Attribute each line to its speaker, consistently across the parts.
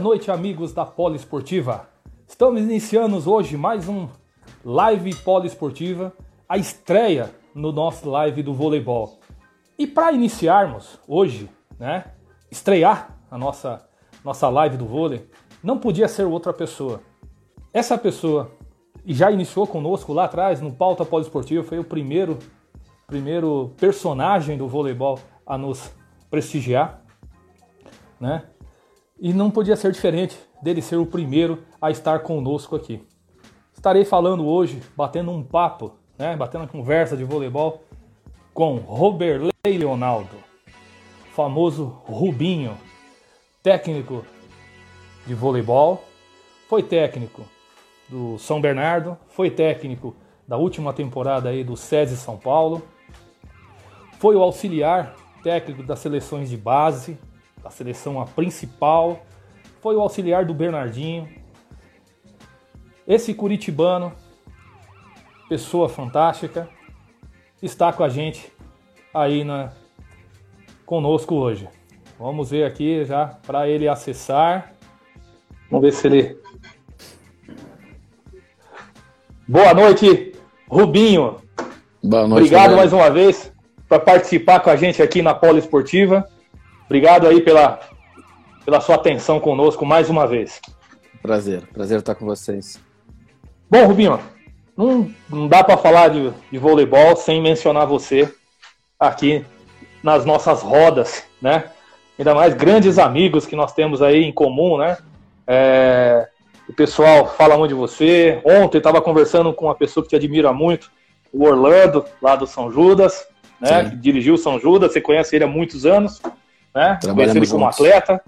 Speaker 1: Boa noite, amigos da Poliesportiva. Estamos iniciando hoje mais um Live Poliesportiva, a estreia no nosso live do voleibol. E para iniciarmos hoje, né, estrear a nossa nossa live do vôlei, não podia ser outra pessoa. Essa pessoa e já iniciou conosco lá atrás no pauta poliesportivo, foi o primeiro primeiro personagem do voleibol a nos prestigiar, né? E não podia ser diferente dele ser o primeiro a estar conosco aqui. Estarei falando hoje, batendo um papo, né, batendo uma conversa de voleibol com Roberley Leonardo, famoso Rubinho, técnico de voleibol, foi técnico do São Bernardo, foi técnico da última temporada aí do SESI São Paulo, foi o auxiliar técnico das seleções de base, da seleção a principal, foi o auxiliar do Bernardinho. Esse curitibano, pessoa fantástica, está com a gente aí na conosco hoje. Vamos ver aqui já para ele acessar. Vamos ver se ele Boa noite, Rubinho.
Speaker 2: Boa noite.
Speaker 1: Obrigado mais uma vez por participar com a gente aqui na Polo Esportiva. Obrigado aí pela, pela sua atenção conosco mais uma vez.
Speaker 3: Prazer, prazer estar com vocês.
Speaker 1: Bom, Rubinho, não, não dá para falar de, de voleibol sem mencionar você aqui nas nossas rodas, né? Ainda mais grandes amigos que nós temos aí em comum, né? É, o pessoal fala muito de você. Ontem estava conversando com uma pessoa que te admira muito, o Orlando, lá do São Judas, né? Que dirigiu o São Judas, você conhece ele há muitos anos, né? Conhece ele como atleta.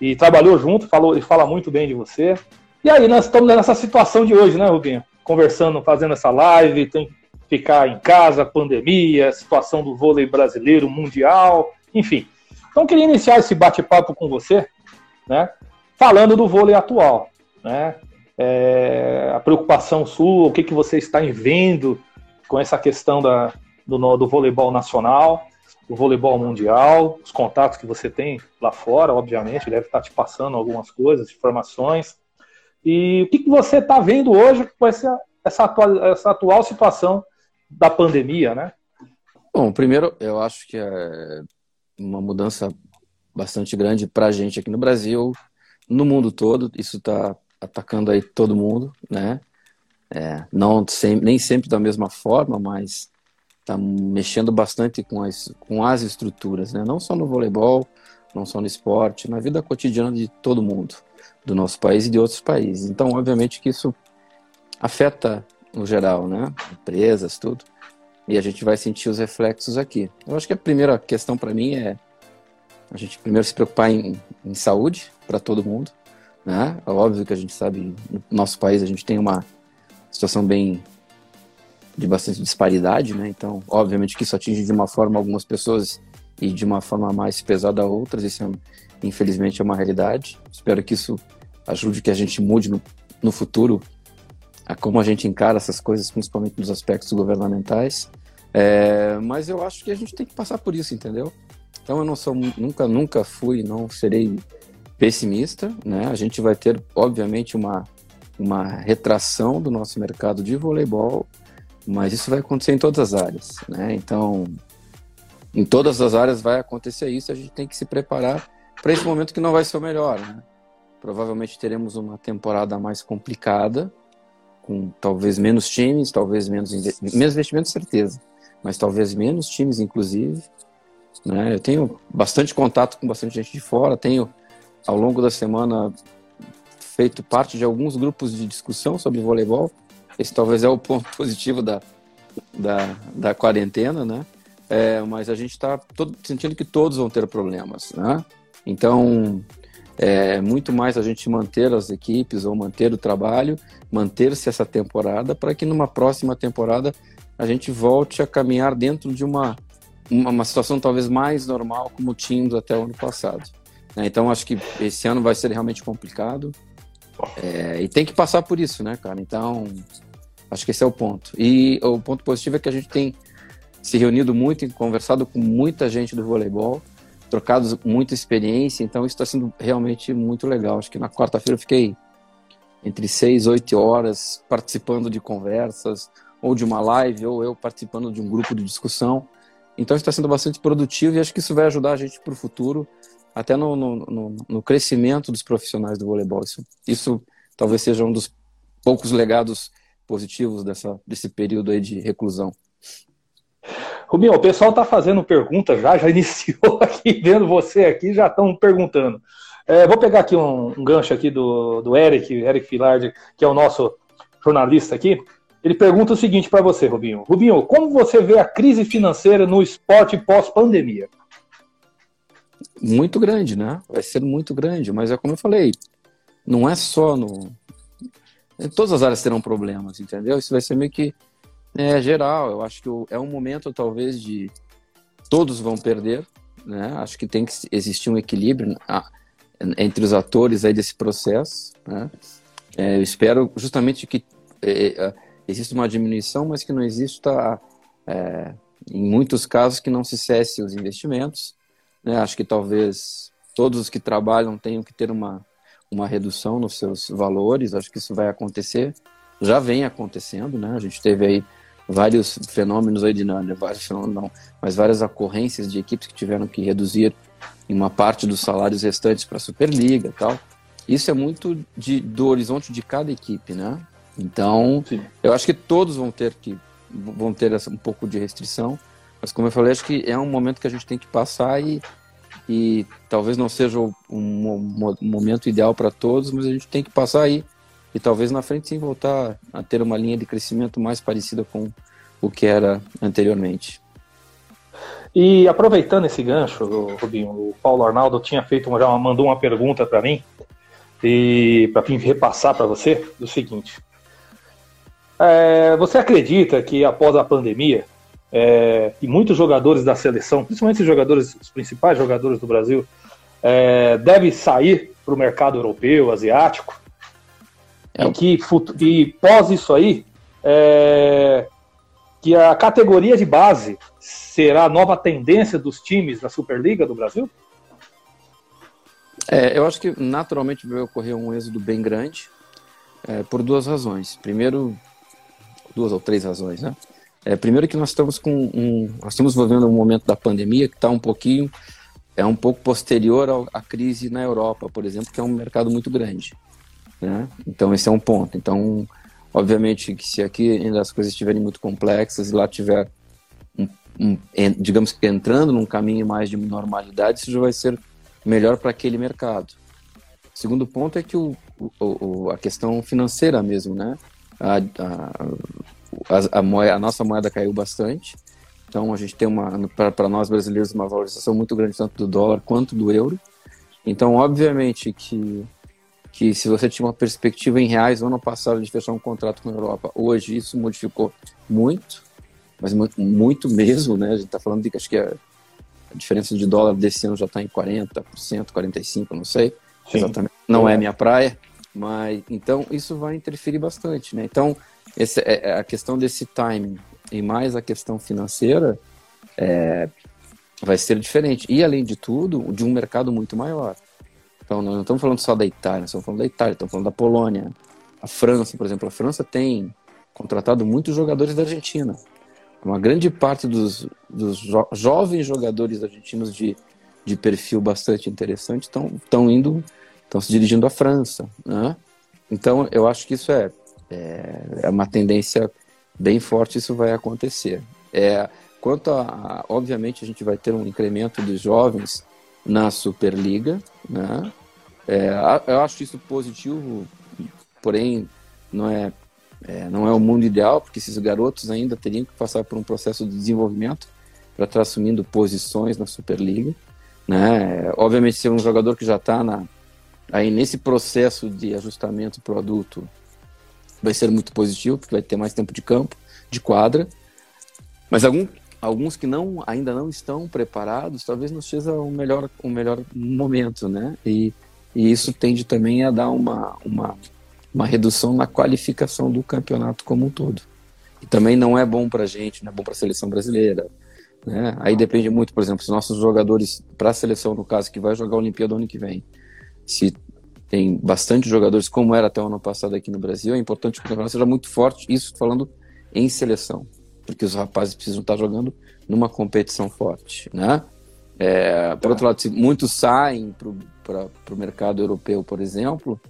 Speaker 1: E trabalhou junto, falou, ele fala muito bem de você. E aí, nós estamos nessa situação de hoje, né, Rubinho? Conversando, fazendo essa live, tem que ficar em casa, pandemia, situação do vôlei brasileiro, mundial, enfim. Então, queria iniciar esse bate-papo com você, né? Falando do vôlei atual né? É, a preocupação sua, o que, que você está vendo com essa questão da, do, do voleibol nacional, do voleibol mundial, os contatos que você tem lá fora, obviamente, deve estar te passando algumas coisas, informações. E o que, que você está vendo hoje com essa, essa, atual, essa atual situação da pandemia, né?
Speaker 3: Bom, primeiro, eu acho que é uma mudança bastante grande para a gente aqui no Brasil, no mundo todo. Isso está atacando aí todo mundo, né? É, não sem, nem sempre da mesma forma, mas está mexendo bastante com as, com as estruturas, né? Não só no voleibol, não só no esporte, na vida cotidiana de todo mundo, do nosso país e de outros países. Então, obviamente que isso afeta no geral, né? Empresas, tudo. E a gente vai sentir os reflexos aqui. Eu acho que a primeira questão para mim é a gente primeiro se preocupar em, em saúde para todo mundo, né? É óbvio que a gente sabe, no nosso país a gente tem uma situação bem de bastante disparidade, né? Então, obviamente que isso atinge de uma forma algumas pessoas e de uma forma mais pesada outras. Isso, é, infelizmente, é uma realidade. Espero que isso ajude que a gente mude no, no futuro a como a gente encara essas coisas, principalmente nos aspectos governamentais. É, mas eu acho que a gente tem que passar por isso, entendeu? Então eu não sou nunca nunca fui, não serei pessimista, né? A gente vai ter, obviamente, uma, uma retração do nosso mercado de voleibol, mas isso vai acontecer em todas as áreas, né? Então, em todas as áreas vai acontecer isso, a gente tem que se preparar para esse momento que não vai ser o melhor, né? Provavelmente teremos uma temporada mais complicada, com talvez menos times, talvez menos, menos investimento, certeza, mas talvez menos times, inclusive. Né? Eu tenho bastante contato com bastante gente de fora, tenho ao longo da semana feito parte de alguns grupos de discussão sobre voleibol. Esse talvez é o ponto positivo da, da, da quarentena, né? É, mas a gente está sentindo que todos vão ter problemas, né? Então, É muito mais a gente manter as equipes ou manter o trabalho, manter-se essa temporada, para que numa próxima temporada a gente volte a caminhar dentro de uma, uma, uma situação talvez mais normal como tínhamos até o ano passado. Né? Então acho que esse ano vai ser realmente complicado é, e tem que passar por isso, né, cara? Então acho que esse é o ponto. E o ponto positivo é que a gente tem se reunido muito conversado com muita gente do voleibol trocados muita experiência, então isso está sendo realmente muito legal. Acho que na quarta-feira eu fiquei entre seis, oito horas participando de conversas, ou de uma live, ou eu participando de um grupo de discussão. Então está sendo bastante produtivo e acho que isso vai ajudar a gente para o futuro, até no, no, no, no, crescimento dos profissionais do voleibol. Isso, isso talvez seja um dos poucos legados positivos dessa, desse período aí de reclusão.
Speaker 1: Rubinho, o pessoal está fazendo perguntas já, já iniciou aqui, vendo você aqui, já estão perguntando. É, vou pegar aqui um, um, gancho aqui do, do Eric, Eric Filardi, que é o nosso jornalista aqui. Ele pergunta o seguinte para você, Rubinho. Rubinho, como você vê a crise financeira no esporte pós-pandemia?
Speaker 3: Muito grande, né? Vai ser muito grande, mas é como eu falei, não é só no. Todas as áreas terão problemas, entendeu? Isso vai ser meio que é geral. Eu acho que é um momento, talvez, de todos vão perder, né? Acho que tem que existir um equilíbrio entre os atores aí desse processo, né? É, eu espero justamente que é, é, exista uma diminuição, mas que não exista, é, em muitos casos, que não se cesse os investimentos. Né? Acho que talvez todos os que trabalham tenham que ter uma, uma redução nos seus valores. Acho que isso vai acontecer, já vem acontecendo, né? A gente teve aí vários fenômenos aí de não, vários fenômenos não, mas várias ocorrências de equipes que tiveram que reduzir em uma parte dos salários restantes para a Superliga tal. Isso é muito de, do horizonte de cada equipe, né? Então, Sim. eu acho que todos vão ter que vão ter um pouco de restrição, mas como eu falei, acho que é um momento que a gente tem que passar e, e talvez não seja um, momento ideal para todos, mas a gente tem que passar aí e talvez na frente sim voltar a ter uma linha de crescimento mais parecida com o que era anteriormente.
Speaker 1: E aproveitando esse gancho, Rubinho, o Paulo Arnaldo tinha feito já mandou uma pergunta para mim e para mim repassar para você do seguinte: é, você acredita que após a pandemia é, e muitos jogadores da seleção, principalmente os jogadores, os principais jogadores do Brasil, é, devem sair para o mercado europeu, asiático? É. E que e pós isso aí, é, que a categoria de base será a nova tendência dos times da Superliga do Brasil?
Speaker 3: É, eu acho que naturalmente vai ocorrer um êxodo bem grande é, por duas razões. Primeiro, duas ou três razões, né? É, primeiro que nós estamos com um, nós estamos vivendo um momento da pandemia que está um pouquinho é um pouco posterior à crise na Europa, por exemplo, que é um mercado muito grande. Né? Então esse é um ponto. Então, obviamente que se aqui ainda as coisas estiverem muito complexas e lá tiver, um, um, digamos que entrando num caminho mais de normalidade, isso já vai ser melhor para aquele mercado. O segundo ponto é que o, o, a questão financeira mesmo, né? A, a, a, moeda, a nossa moeda caiu bastante, então a gente tem uma, para nós brasileiros, uma valorização muito grande tanto do dólar quanto do euro. Então, obviamente que que se você tinha uma perspectiva em reais no ano passado de fechar um contrato com a Europa, hoje isso modificou muito, mas muito, muito mesmo, né? A gente está falando de que acho que a, a, diferença de dólar desse ano já está em 40%, 45%, não sei. Sim. Exatamente. Não é. é minha praia, mas então isso vai interferir bastante, né? Então, esse, é, é, a questão desse timing e mais a questão financeira é, vai ser diferente. E além de tudo, de um mercado muito maior. Então, não estamos falando só da Itália, estamos falando da Itália, estamos falando da Polônia. A França, por exemplo, a França tem contratado muitos jogadores da Argentina. Uma grande parte dos, dos jo jovens jogadores argentinos de, de perfil bastante interessante estão indo, estão se dirigindo à França. Né? Então, eu acho que isso é, é, é, uma tendência bem forte, isso vai acontecer. É, quanto a, a, obviamente, a gente vai ter um incremento de jovens na Superliga, né? É, eu acho isso positivo, porém não é, é, não é o mundo ideal, porque esses garotos ainda teriam que passar por um processo de desenvolvimento para estar assumindo posições na Superliga. Né? Obviamente, ser um jogador que já está Aí nesse processo de ajustamento para o adulto vai ser muito positivo, porque vai ter mais tempo de campo, de quadra. Mas algum, alguns que não ainda não estão preparados, talvez não seja o melhor, o melhor momento, né? E, e isso tende também a dar uma, uma, uma redução na qualificação do campeonato como um todo. E também não é bom para a gente, não é bom para a seleção brasileira. Né? Aí depende muito, por exemplo, se nossos jogadores, para a seleção, no caso, que vai jogar a Olimpíada ano que vem, se tem bastante jogadores, como era até o ano passado aqui no Brasil, é importante que o campeonato seja muito forte, isso falando em seleção, porque os rapazes precisam estar jogando numa competição forte, né? É, por outro lado, se muitos saem para o mercado europeu, por exemplo,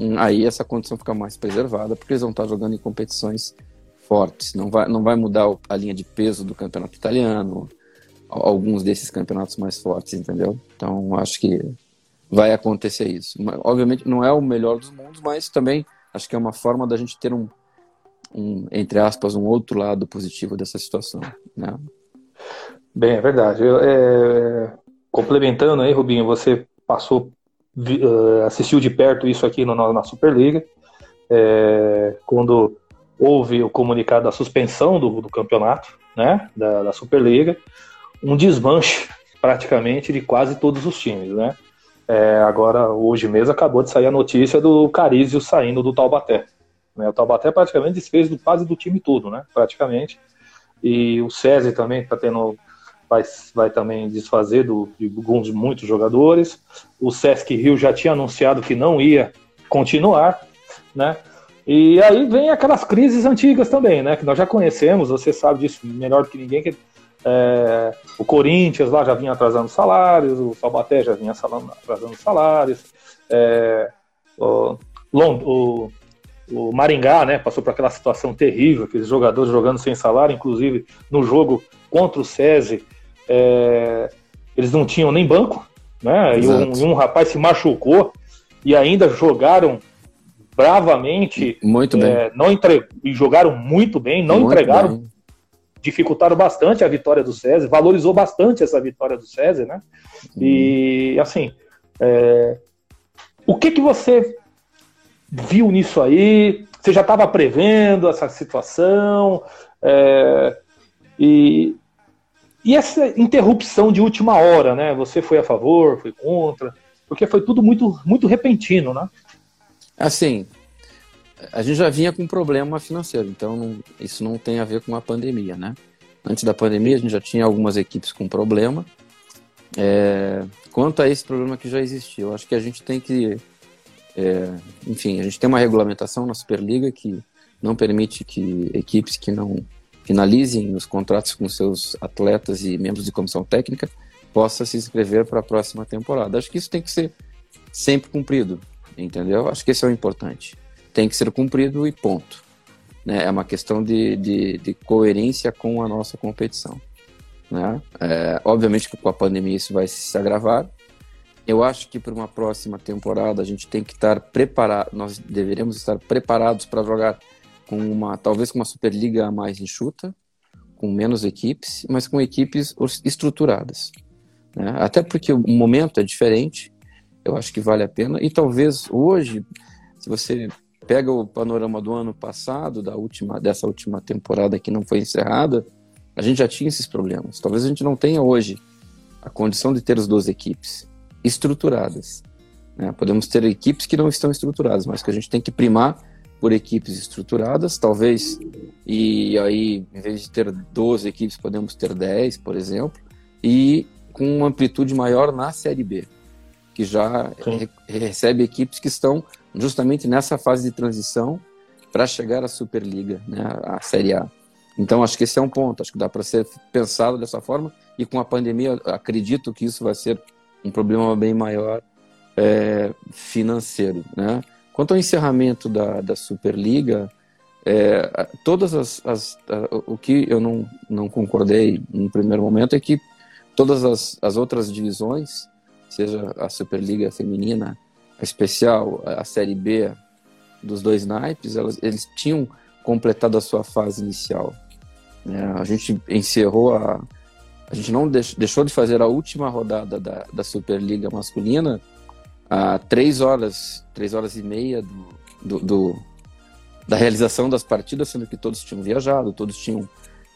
Speaker 3: hum, aí essa condição fica mais preservada, porque eles vão estar jogando em competições fortes. Não vai, não vai mudar a linha de peso do campeonato italiano, alguns desses campeonatos mais fortes, entendeu? Então, acho que vai acontecer isso. Obviamente, não é o melhor dos mundos, mas também acho que é uma forma da gente ter um, um entre aspas, um outro lado positivo dessa situação, né?
Speaker 1: Bem, é verdade. Eu, é, complementando aí, Rubinho, você passou, uh, assistiu de perto isso aqui no, na Superliga, é, quando houve o comunicado da suspensão do, do campeonato, né, da, da, Superliga, um desmanche praticamente de quase todos os times, né. É, agora, hoje mesmo, acabou de sair a notícia do Carizio saindo do Taubaté. Né, o Taubaté praticamente desfez do, quase do time todo, né, praticamente. E o SESI também está tendo vai, vai também desfazer do, de alguns muitos jogadores. O Sesc Rio já tinha anunciado que não ia continuar, né? E aí vem aquelas crises antigas também, né? Que nós já conhecemos, você sabe disso melhor do que ninguém. Que, é, o Corinthians lá já vinha atrasando salários, o Salbaté já vinha atrasando salários, é, o, o, o, Maringá, né? Passou por aquela situação terrível, aqueles jogadores jogando sem salário, inclusive no jogo contra o SESI, é, eles não tinham nem banco, né? E um, e um rapaz se machucou e ainda jogaram bravamente.
Speaker 3: Muito bem.
Speaker 1: É, não entre... E jogaram muito bem, não muito entregaram. Bem. Dificultaram bastante a vitória do César, valorizou bastante essa vitória do César, né? E assim, é... o que que você viu nisso aí? Você já estava prevendo essa situação? É... E, e essa interrupção de última hora, né? Você foi a favor, foi contra? Porque foi tudo muito, muito repentino, né?
Speaker 3: Assim, a gente já vinha com problema financeiro, então não, isso não tem a ver com a pandemia, né? Antes da pandemia, a gente já tinha algumas equipes com problema. É, quanto a esse problema que já existia, eu acho que a gente tem que. É, enfim, a gente tem uma regulamentação na Superliga que não permite que equipes que não finalizem os contratos com seus atletas e membros de comissão técnica possam se inscrever para a próxima temporada. Acho que isso tem que ser sempre cumprido entendeu? Acho que esse é o importante. Tem que ser cumprido e ponto. Né? É uma questão de, de, de coerência com a nossa competição. Né? É, obviamente que com a pandemia isso vai se agravar. Eu acho que para uma próxima temporada a gente tem que estar preparado, nós deveremos estar preparados para jogar com uma, talvez com uma Superliga mais enxuta, com menos equipes, mas com equipes estruturadas. Né? Até porque o momento é diferente, eu acho que vale a pena. E talvez hoje, se você pega o panorama do ano passado, da última, dessa última temporada que não foi encerrada, a gente já tinha esses problemas. Talvez a gente não tenha hoje a condição de ter as duas equipes estruturadas. Né? Podemos ter equipes que não estão estruturadas, mas que a gente tem que primar por equipes estruturadas, talvez, e aí, em vez de ter 12 equipes, podemos ter 10, por exemplo, e com uma amplitude maior na Série B que já re recebe equipes que estão justamente nessa fase de transição para chegar à Superliga, né, à Série A. Então acho que esse é um ponto, acho que dá para ser pensado dessa forma e com a pandemia acredito que isso vai ser um problema bem maior é, financeiro, né? Quanto ao encerramento da, da Superliga, é, todas as, as, o que eu não, não concordei no primeiro momento é que todas as, as outras divisões seja a Superliga Feminina, a especial, a Série B dos dois naipes, elas, eles tinham completado a sua fase inicial. É, a gente encerrou a. A gente não deix, deixou de fazer a última rodada da, da Superliga masculina a três horas, três horas e meia do, do, do, da realização das partidas, sendo que todos tinham viajado, todos tinham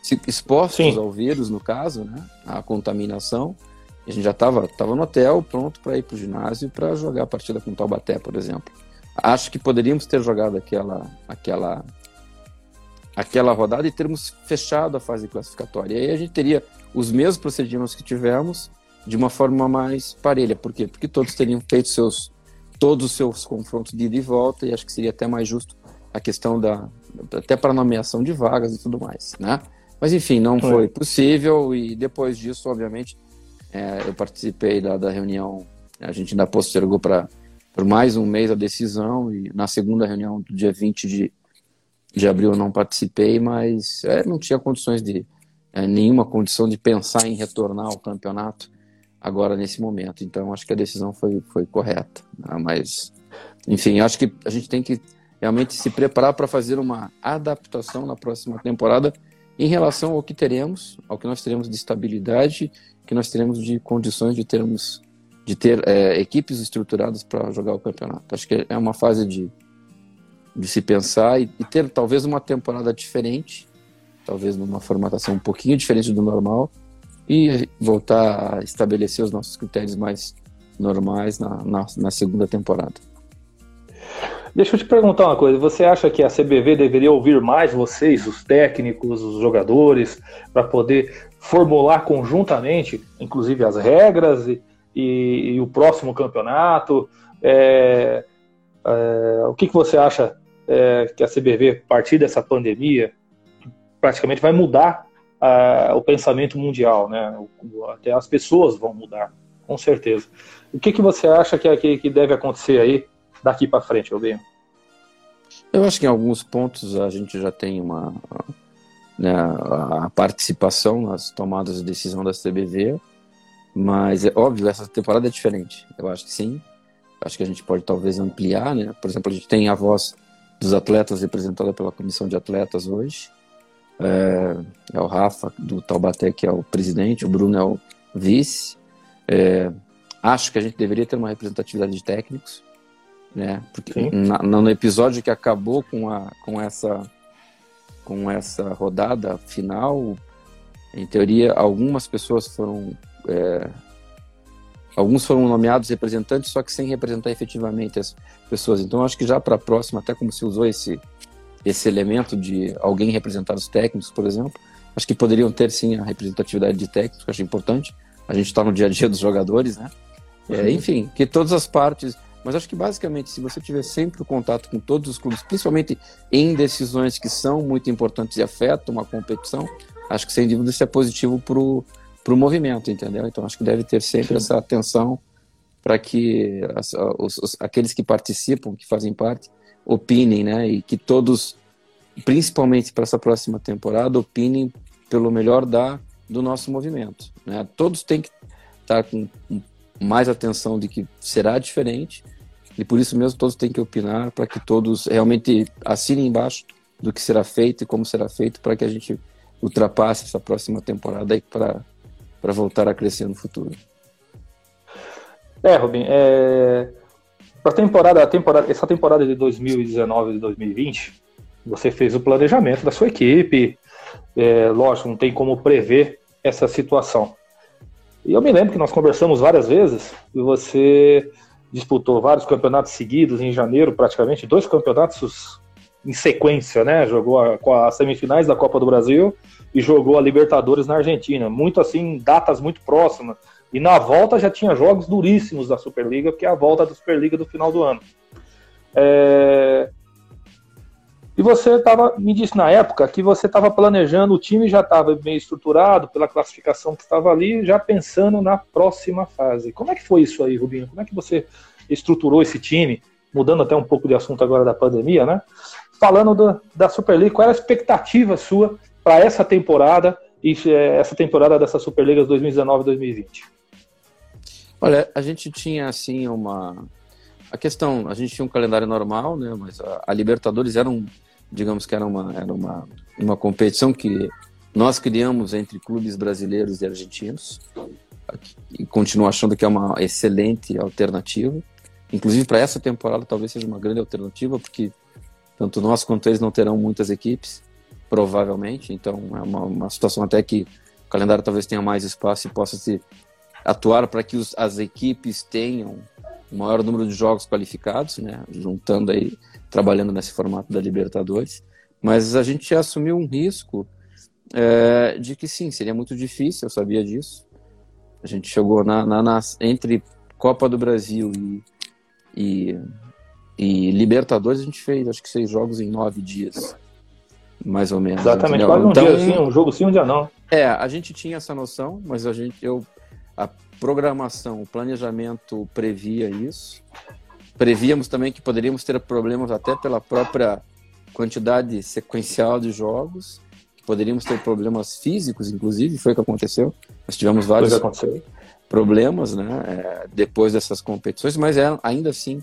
Speaker 3: se expostos Sim. ao vírus, no caso, né, a contaminação. A gente já estava tava no hotel, pronto para ir para o ginásio para jogar a partida com o Taubaté, por exemplo. Acho que poderíamos ter jogado aquela, aquela, aquela rodada e termos fechado a fase classificatória. E aí a gente teria os mesmos procedimentos que tivemos de uma forma mais parelha. Por quê? Porque todos teriam feito seus, todos os seus confrontos de ida e volta, e acho que seria até mais justo a questão da. até para nomeação de vagas e tudo mais, né? Mas enfim, não foi possível, e depois disso, obviamente, é, eu participei da, da reunião, a gente ainda postergou para por mais um mês a decisão, e na segunda reunião do dia 20 de, de abril eu não participei, mas é, não tinha condições de, é, nenhuma condição de pensar em retornar ao campeonato agora nesse momento. Então acho que a decisão foi, foi correta. Né? Mas, enfim, acho que a gente tem que realmente se preparar para fazer uma adaptação na próxima temporada em relação ao que teremos, ao que nós teremos de estabilidade, que nós teremos de condições de termos de ter é, equipes estruturadas para jogar o campeonato. Acho que é uma fase de, de se pensar e, e ter talvez uma temporada diferente, talvez numa formatação um pouquinho diferente do normal, e voltar a estabelecer os nossos critérios mais normais na, na, na, segunda temporada.
Speaker 1: Deixa eu te perguntar uma coisa. Você acha que a CBV deveria ouvir mais vocês, os técnicos, os jogadores, para poder formular conjuntamente, inclusive as regras e, e, e o próximo campeonato? É, é, o que, que você acha é, que a CBV, a partir dessa pandemia, praticamente vai mudar uh, o pensamento mundial, né? Até as pessoas vão mudar, com certeza. O que, que você acha que, que, que deve acontecer aí daqui para frente, Albinho?
Speaker 3: Eu acho que em alguns pontos a gente já tem uma né, a participação nas tomadas de decisão da CBV, mas é óbvio essa temporada é diferente. Eu acho que sim. Acho que a gente pode talvez ampliar, né? Por exemplo, a gente tem a voz dos atletas representada pela comissão de atletas hoje é, é, o Rafa do Taubaté, que é o presidente, o Bruno é o vice. É, acho que a gente deveria ter uma representatividade de técnicos, né? Porque na, no episódio que acabou com, a, com, essa, com essa rodada final, em teoria, algumas pessoas foram. É, alguns foram nomeados representantes, só que sem representar efetivamente as pessoas. Então, acho que já para a próxima, até como se usou esse esse elemento de alguém representar os técnicos, por exemplo. Acho que poderiam ter sim a representatividade de técnicos, que eu acho importante. A gente está no dia a dia dos jogadores, né? É, enfim, que todas as partes. Mas acho que basicamente, se você tiver sempre o contato com todos os clubes, principalmente em decisões que são muito importantes e afetam uma competição, acho que sem dúvida isso é positivo para o movimento, entendeu? Então acho que deve ter sempre essa atenção para que as, os, os, aqueles que participam, que fazem parte, opinem, né? E que todos, principalmente para essa próxima temporada, opinem pelo melhor da do nosso movimento. Né? Todos têm que estar com mais atenção de que será diferente e por isso mesmo todos têm que opinar para que todos realmente assinem embaixo do que será feito e como será feito para que a gente ultrapasse essa próxima temporada para para voltar a crescer no futuro.
Speaker 1: É, Robin, é, para temporada, temporada, essa temporada de 2019 e 2020, você fez o planejamento da sua equipe. É, lógico, não tem como prever essa situação. E eu me lembro que nós conversamos várias vezes e você disputou vários campeonatos seguidos em janeiro, praticamente dois campeonatos em sequência, né? Jogou as semifinais da Copa do Brasil e jogou a Libertadores na Argentina. Muito assim, datas muito próximas. E na volta já tinha jogos duríssimos da Superliga, porque é a volta da Superliga do final do ano. É... E você tava, me disse na época que você estava planejando, o time já estava meio estruturado pela classificação que estava ali, já pensando na próxima fase. Como é que foi isso aí, Rubinho? Como é que você estruturou esse time? Mudando até um pouco de assunto agora da pandemia, né? Falando do, da Superliga, qual era a expectativa sua para essa temporada e é, essa temporada dessa Superliga 2019-2020?
Speaker 3: Olha, a gente tinha assim uma a questão, a gente tinha um calendário normal, né? Mas a, a Libertadores era um, digamos que era uma era uma uma competição que nós criamos entre clubes brasileiros e argentinos e continuo achando que é uma excelente alternativa. inclusive para essa temporada talvez seja uma grande alternativa, porque tanto nós quanto eles não terão muitas equipes, provavelmente, então é uma, uma situação até que o calendário talvez tenha mais espaço e possa se atuar para que os, as equipes tenham o maior número de jogos qualificados, né, juntando aí, trabalhando nesse formato da Libertadores, mas a gente assumiu um risco é, de que sim, seria muito difícil, eu sabia disso. A gente chegou na, na, na entre Copa do Brasil e, e, e, Libertadores, a gente fez acho que seis jogos em nove dias, mais ou menos.
Speaker 1: Exatamente, quase um então, dia sim, um jogo sim, um dia não.
Speaker 3: É, a gente tinha essa noção, mas a gente, eu, a programação, o planejamento previa isso. Prevíamos também que poderíamos ter problemas até pela própria quantidade sequencial de jogos poderíamos ter problemas físicos, inclusive, foi o que aconteceu. Nós tivemos vários problemas né, é, depois dessas competições, mas eram, ainda assim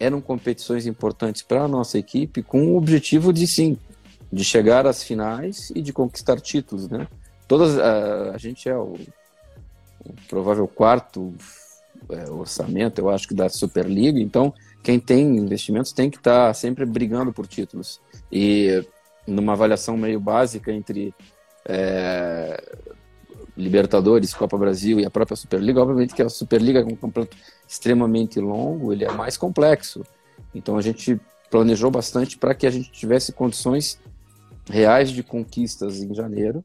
Speaker 3: eram competições importantes para a nossa equipe com o objetivo de sim, de chegar às finais e de conquistar títulos. Né? Todas, a, a gente é o provável quarto é, orçamento, eu acho que da Superliga, então quem tem investimentos tem que estar tá sempre brigando por títulos. E numa avaliação meio básica entre é, Libertadores, Copa Brasil e a própria Superliga, obviamente que a Superliga é um campeonato extremamente longo, ele é mais complexo. Então a gente planejou bastante para que a gente tivesse condições reais de conquistas em janeiro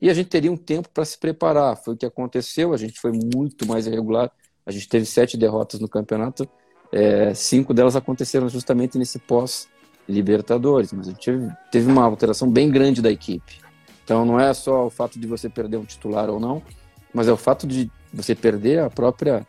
Speaker 3: e a gente teria um tempo para se preparar. Foi o que aconteceu, a gente foi muito mais irregular. A gente teve sete derrotas no campeonato, é, cinco delas aconteceram justamente nesse pós Libertadores, mas a gente teve, teve uma alteração bem grande da equipe. Então não é só o fato de você perder um titular ou não, mas é o fato de você perder a própria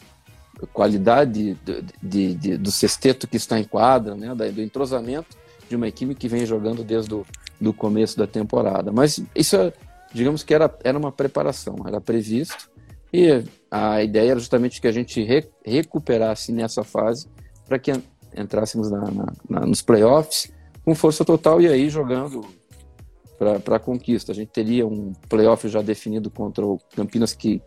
Speaker 3: qualidade de, de, de, do sexteto que está em quadra, né, do entrosamento de uma equipe que vem jogando desde o do começo da temporada. Mas isso, é, digamos que era, era uma preparação, era previsto, e a ideia era justamente que a gente re, recuperasse nessa fase para que entrássemos na, na, na, nos playoffs com força total e aí jogando para a conquista. A gente teria um playoff já definido contra o Campinas, que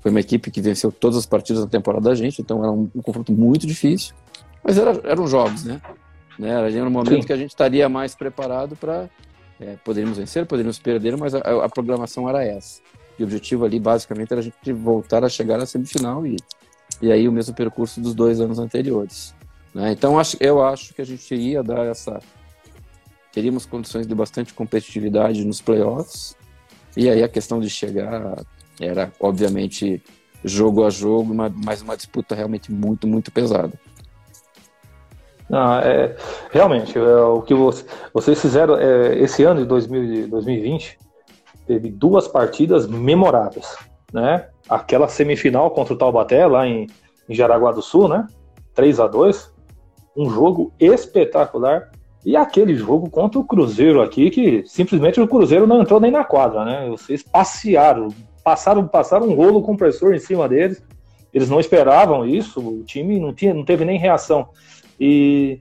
Speaker 3: foi uma equipe que venceu todas as partidas da temporada da gente, então era um, um confronto muito difícil, mas era, eram jogos, né? né? Era um momento Sim. que a gente estaria mais preparado para. É, poderíamos vencer, poderíamos perder, mas a, a, programação era essa. E o objetivo ali, basicamente, era a gente voltar a chegar à semifinal e, e aí o mesmo percurso dos dois anos anteriores. Né? Então eu acho que a gente ia dar essa. Teríamos condições de bastante competitividade nos playoffs. E aí a questão de chegar era, obviamente, jogo a jogo, mas uma disputa realmente muito, muito pesada.
Speaker 1: Ah, é, realmente, é, o que você, vocês fizeram é, esse ano de 2000, 2020 teve duas partidas memoráveis, né? Aquela semifinal contra o Taubaté lá em, em Jaraguá do Sul, né? 3 a 2 um jogo espetacular. E aquele jogo contra o Cruzeiro aqui, que simplesmente o Cruzeiro não entrou nem na quadra, né? Vocês passearam, passaram, passaram um rolo compressor em cima deles. Eles não esperavam isso, o time não, tinha, não teve nem reação. E,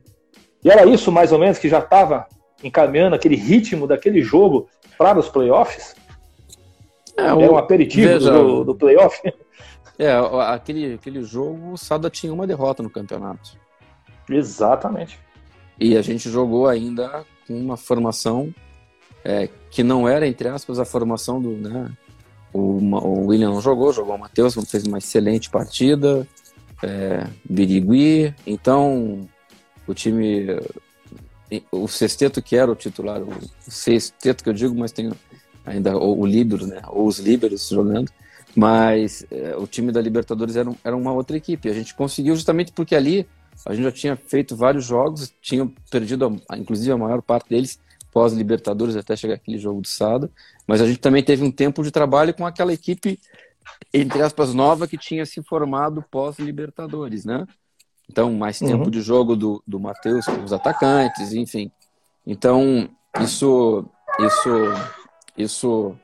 Speaker 1: e era isso, mais ou menos, que já estava encaminhando aquele ritmo daquele jogo para os playoffs? É, o, era um aperitivo veja, do, do playoff?
Speaker 3: É, aquele, aquele jogo, o Sada tinha uma derrota no campeonato.
Speaker 1: Exatamente.
Speaker 3: E a gente jogou ainda com uma formação é, que não era, entre aspas, a formação do. Né, o, o William não jogou, jogou o Matheus, fez uma excelente partida. É, Birigui. Então, o time. O sexteto que era o titular, o sexteto que eu digo, mas tem ainda o, o líbero, né? Ou os líberos jogando. Mas é, o time da Libertadores era, era uma outra equipe. A gente conseguiu justamente porque ali a gente já tinha feito vários jogos, tinha perdido, a, inclusive, a maior parte deles pós-Libertadores até chegar aquele jogo de Sada, mas a gente também teve um tempo de trabalho com aquela equipe, entre aspas, nova que tinha se formado pós-Libertadores, né? Então, mais uhum. tempo de jogo do, do Matheus com os atacantes, enfim. Então, isso, isso, isso,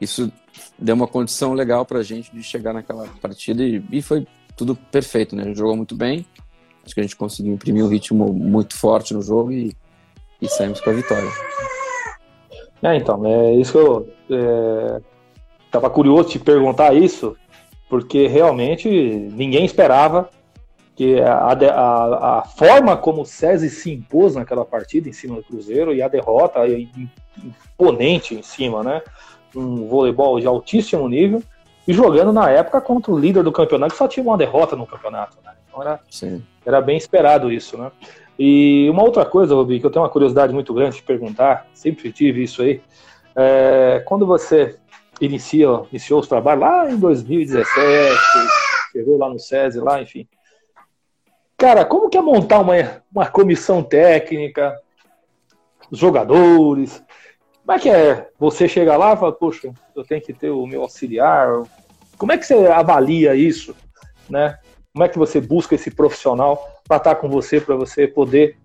Speaker 3: isso deu uma condição legal para a gente de chegar naquela partida e, e foi tudo perfeito, né? A gente jogou muito bem. Acho que a gente conseguiu imprimir um ritmo muito forte no jogo e, e saímos com a vitória.
Speaker 1: É, então, é isso que eu é, tava curioso te perguntar isso, porque realmente ninguém esperava que a, a, a, forma como o SESI se impôs naquela partida em cima do Cruzeiro e a derrota imponente em cima, né? Um voleibol de altíssimo nível e jogando na época contra o líder do campeonato, que só tinha uma derrota no campeonato, né? Então era, era bem esperado isso, né? E uma outra coisa, Rubi, que eu tenho uma curiosidade muito grande de perguntar, sempre tive isso aí. É, quando você inicia, iniciou os trabalhos lá em 2017, chegou lá no SESI, lá, enfim. Cara, como que é montar uma, uma comissão técnica, os jogadores? Como é que é? Você chega lá e fala, poxa, eu tenho que ter o meu auxiliar. Como é que você avalia isso, né? Como é que você busca esse profissional para estar com você, para você poder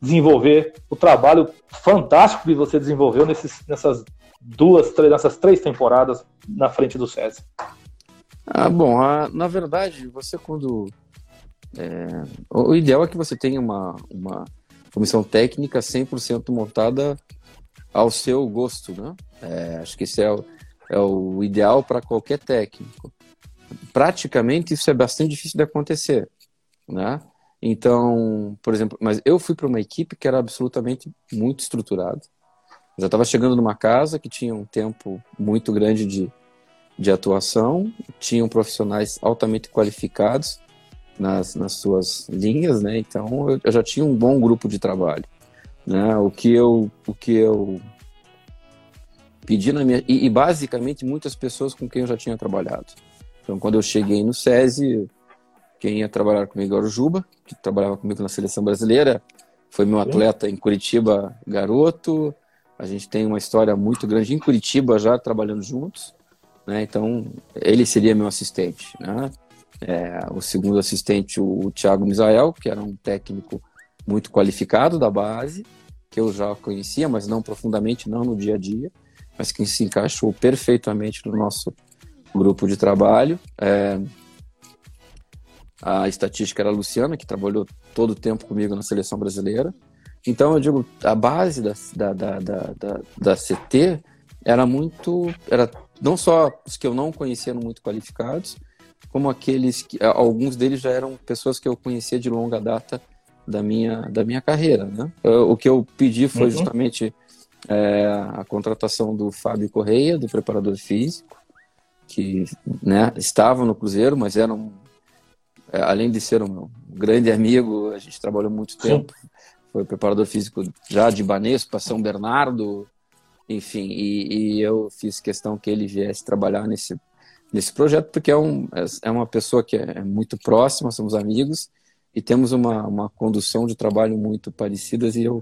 Speaker 1: desenvolver o trabalho fantástico que você desenvolveu nesses, nessas duas, três, nessas três temporadas na frente do SESI?
Speaker 3: Ah, bom, a, na verdade, você quando. É, o ideal é que você tenha uma, uma comissão técnica 100% montada ao seu gosto, né? É, acho que isso é o, é o ideal para qualquer técnico praticamente isso é bastante difícil de acontecer, né? Então, por exemplo, mas eu fui para uma equipe que era absolutamente muito estruturada. Já estava chegando numa casa que tinha um tempo muito grande de, de atuação, tinham profissionais altamente qualificados nas, nas suas linhas, né? Então eu, eu já tinha um bom grupo de trabalho, né? O que eu, o que eu pedi na minha e, e basicamente muitas pessoas com quem eu já tinha trabalhado. Então, quando eu cheguei no SESI, quem ia trabalhar comigo era o Juba, que trabalhava comigo na seleção brasileira. Foi meu atleta em Curitiba, garoto. A gente tem uma história muito grande em Curitiba já trabalhando juntos. Né? Então, ele seria meu assistente. Né? É, o segundo assistente, o Thiago Misael, que era um técnico muito qualificado da base, que eu já conhecia, mas não profundamente, não no dia a dia, mas que se encaixou perfeitamente no nosso grupo de trabalho. É, a estatística era a Luciana, que trabalhou todo o tempo comigo na seleção brasileira. Então, eu digo, a base da, da, da, da, da CT era muito. Era não só os que eu não conhecia eram muito qualificados, como aqueles que. Alguns deles já eram pessoas que eu conhecia de longa data da minha, da minha carreira. Né? O que eu pedi foi uhum. justamente é, a contratação do Fábio Correia, do preparador físico que né, estavam no Cruzeiro, mas eram, é, além de ser um grande amigo, a gente trabalhou muito tempo, Sim. Foi preparador físico já de Banespa, para São Bernardo, enfim, e, e, eu fiz questão que ele viesse trabalhar nesse, nesse projeto, porque é, um, é, é uma pessoa que é muito próxima, somos amigos, e temos uma, uma condução de trabalho muito parecidas, e eu,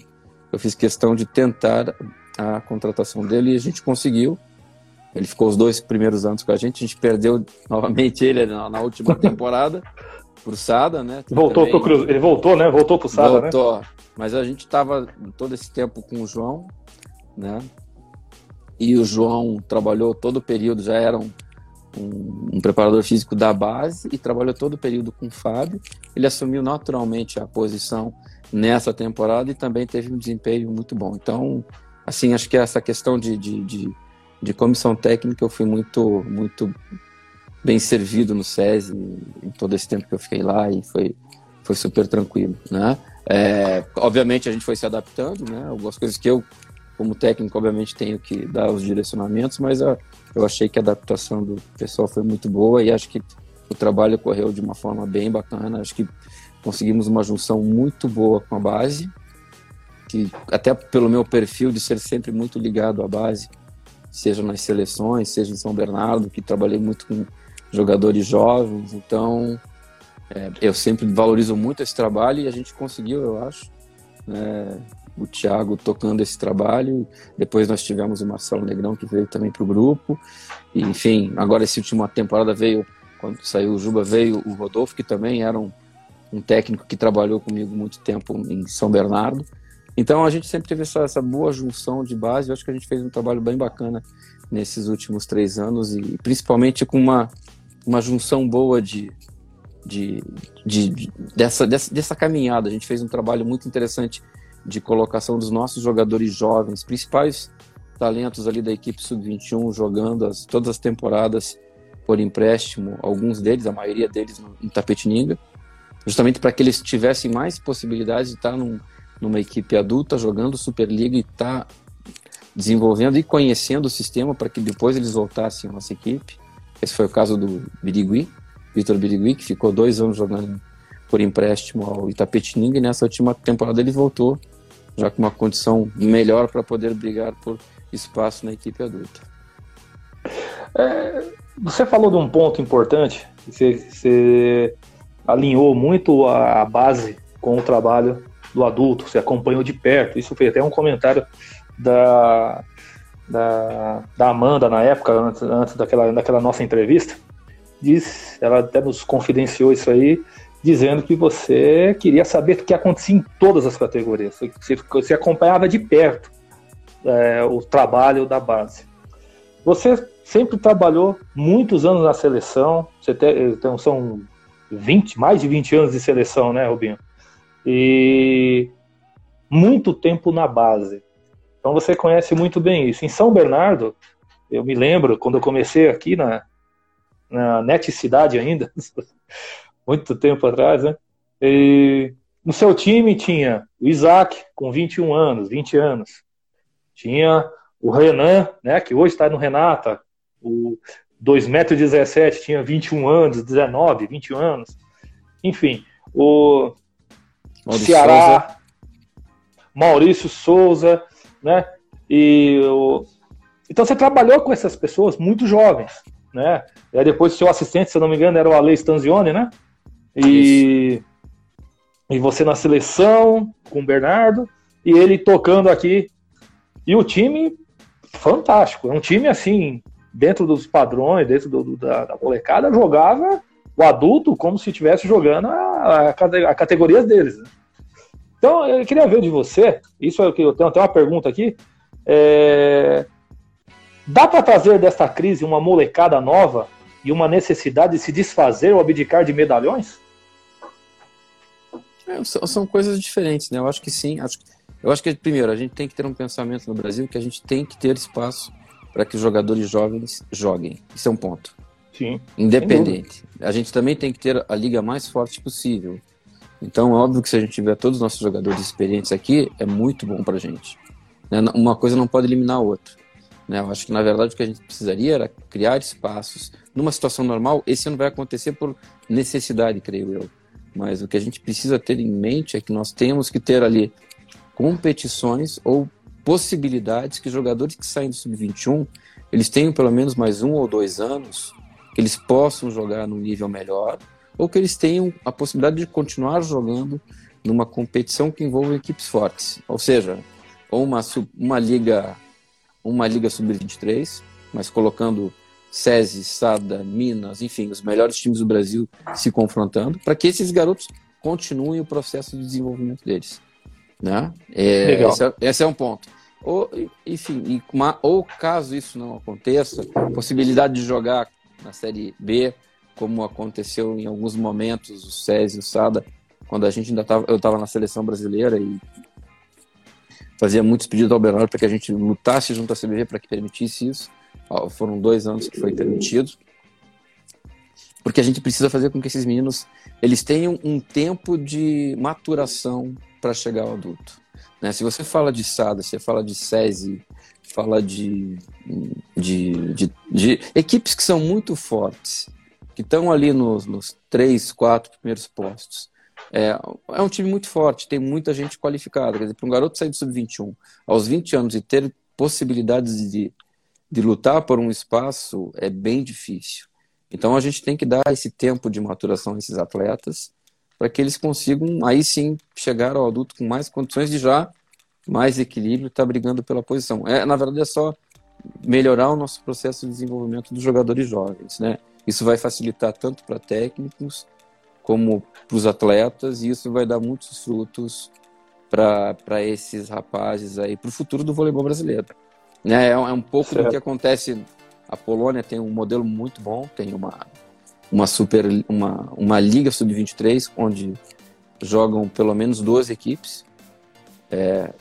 Speaker 3: eu fiz questão de tentar a contratação dele, e a gente conseguiu, ele ficou os dois primeiros anos com a gente, a gente perdeu novamente ele na, na última temporada pro Sada, né?
Speaker 1: Voltou também... pro Cruzeiro, ele voltou, né? Voltou pro Sada,
Speaker 3: né? voltou. né? Mas a gente estava todo esse tempo com o João, né? E o João trabalhou todo o período, já era um, um, um, preparador físico da base e trabalhou todo o período com o Fábio. Ele assumiu naturalmente a posição nessa temporada e também teve um desempenho muito bom. Então, assim, acho que essa questão de, de, de de comissão técnica eu fui muito muito bem servido no SESI em todo esse tempo que eu fiquei lá e foi foi super tranquilo, né? É, obviamente a gente foi se adaptando, né? Algumas coisas que eu como técnico obviamente tenho que dar os direcionamentos, mas eu, eu achei que a adaptação do pessoal foi muito boa e acho que o trabalho correu de uma forma bem bacana. Acho que conseguimos uma junção muito boa com a base, que até pelo meu perfil de ser sempre muito ligado à base, seja nas seleções, seja em São Bernardo, que trabalhei muito com jogadores jovens, então é, eu sempre valorizo muito esse trabalho e a gente conseguiu, eu acho, né, o Thiago tocando esse trabalho, depois nós tivemos o Marcelo Negrão que veio também para o grupo, e, enfim, agora essa última temporada veio, quando saiu o Juba, veio o Rodolfo, que também era um, um técnico que trabalhou comigo muito tempo em São Bernardo, então a gente sempre teve essa, essa boa junção de base. Eu acho que a gente fez um trabalho bem bacana nesses últimos três anos e principalmente com uma, uma junção boa de, de, de, de dessa, dessa, dessa caminhada. A gente fez um trabalho muito interessante de colocação dos nossos jogadores jovens, principais talentos ali da equipe sub-21 jogando as, todas as temporadas por empréstimo, alguns deles, a maioria deles no, no Tapetininga. justamente para que eles tivessem mais possibilidades de estar num, numa equipe adulta jogando Superliga e estar tá desenvolvendo e conhecendo o sistema para que depois eles voltassem à nossa equipe. Esse foi o caso do Birigui, Vitor Birigui, que ficou dois anos jogando por empréstimo ao Itapetininga e nessa última temporada ele voltou já com uma condição melhor para poder brigar por espaço na equipe adulta.
Speaker 1: É, você falou de um ponto importante, você, você alinhou muito a, a base com o trabalho do adulto, você acompanhou de perto. Isso foi até um comentário da, da, da Amanda na época, antes, antes daquela, daquela nossa entrevista. Diz, ela até nos confidenciou isso aí, dizendo que você queria saber o que acontecia em todas as categorias. Você, você acompanhava de perto é, o trabalho da base. Você sempre trabalhou muitos anos na seleção, você tem, então são 20, mais de 20 anos de seleção, né, Rubinho? E muito tempo na base. Então você conhece muito bem isso. Em São Bernardo, eu me lembro, quando eu comecei aqui na, na Net Cidade ainda, muito tempo atrás, né? E no seu time tinha o Isaac, com 21 anos, 20 anos. Tinha o Renan, né, que hoje está no Renata, o 2,17m, tinha 21 anos, 19, 21 anos. Enfim, o Maurício Ceará, Souza. Maurício Souza, né? E o... Então você trabalhou com essas pessoas muito jovens, né? E aí depois seu assistente, se eu não me engano, era o Ale Stanzioni, né? E, e você na seleção com o Bernardo e ele tocando aqui. E o time fantástico. É um time assim, dentro dos padrões, dentro do, do, da, da molecada, jogava o adulto como se estivesse jogando a, a, a categorias deles. Né? Então, eu queria ver de você, isso é o que eu tenho até uma pergunta aqui. É, dá para trazer desta crise uma molecada nova e uma necessidade de se desfazer ou abdicar de medalhões?
Speaker 3: É, são coisas diferentes, né? Eu acho que sim. Acho, eu acho que, primeiro, a gente tem que ter um pensamento no Brasil que a gente tem que ter espaço para que os jogadores jovens joguem. Isso é um ponto.
Speaker 1: Sim.
Speaker 3: Independente. A gente também tem que ter a liga mais forte possível. Então, óbvio que se a gente tiver todos os nossos jogadores experientes aqui, é muito bom para a gente. Né? Uma coisa não pode eliminar a outra. Né? Eu acho que, na verdade, o que a gente precisaria era criar espaços. Numa situação normal, esse ano vai acontecer por necessidade, creio eu. Mas o que a gente precisa ter em mente é que nós temos que ter ali competições ou possibilidades que jogadores que saem do sub-21 eles tenham pelo menos mais um ou dois anos que eles possam jogar num nível melhor ou que eles tenham a possibilidade de continuar jogando numa competição que envolva equipes fortes, ou seja, ou uma, uma liga uma liga sub-23, mas colocando SESI, SADA, Minas, enfim, os melhores times do Brasil se confrontando, para que esses garotos continuem o processo de desenvolvimento deles. Né? É, Legal. Esse, é, esse é um ponto. Ou, enfim, uma, ou caso isso não aconteça, possibilidade de jogar na Série B, como aconteceu em alguns momentos, o SESI, o SADA, quando a gente ainda estava, eu estava na seleção brasileira e fazia muitos pedidos ao Bernardo para que a gente lutasse junto à CBV para que permitisse isso foram dois anos que foi permitido, porque a gente precisa fazer com que esses meninos eles tenham um tempo de maturação para chegar ao adulto. Né? Se você fala de SADA, você fala de SESI, fala de, de, de, de equipes que são muito fortes, que estão ali nos, nos três, quatro primeiros postos. É, é um time muito forte, tem muita gente qualificada. Quer dizer, para um garoto sair do sub-21 aos 20 anos e ter possibilidades de de lutar por um espaço é bem difícil. Então a gente tem que dar esse tempo de maturação a esses atletas para que eles consigam aí sim chegar ao adulto com mais condições de já mais equilíbrio, estar tá brigando pela posição. É, na verdade é só melhorar o nosso processo de desenvolvimento dos jogadores jovens, né? Isso vai facilitar tanto para técnicos como para os atletas e isso vai dar muitos frutos para esses rapazes aí, para o futuro do voleibol brasileiro. Né? É, é um pouco certo. do que acontece. A Polônia tem um modelo muito bom, tem uma, uma super uma, uma liga sub-23 onde jogam pelo menos duas equipes. É,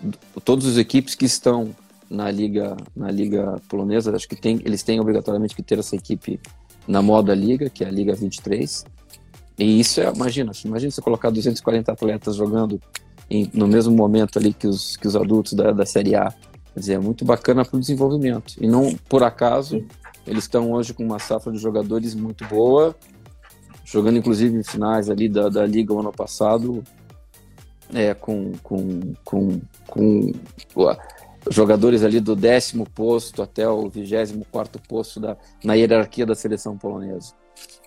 Speaker 3: todas as equipes que estão na liga na liga polonesa, acho que tem, eles têm obrigatoriamente que ter essa equipe na moda liga, que é a liga 23. E isso é, imagina, imagina você colocar 240 atletas jogando em, no mesmo momento ali que os, que os adultos da, da Série A. Quer dizer, é muito bacana para o desenvolvimento. E não por acaso, eles estão hoje com uma safra de jogadores muito boa, jogando inclusive em finais ali da, da Liga o ano passado, é, com, com, com, com jogadores ali do décimo posto até o vigésimo quarto posto da, na hierarquia da seleção polonesa.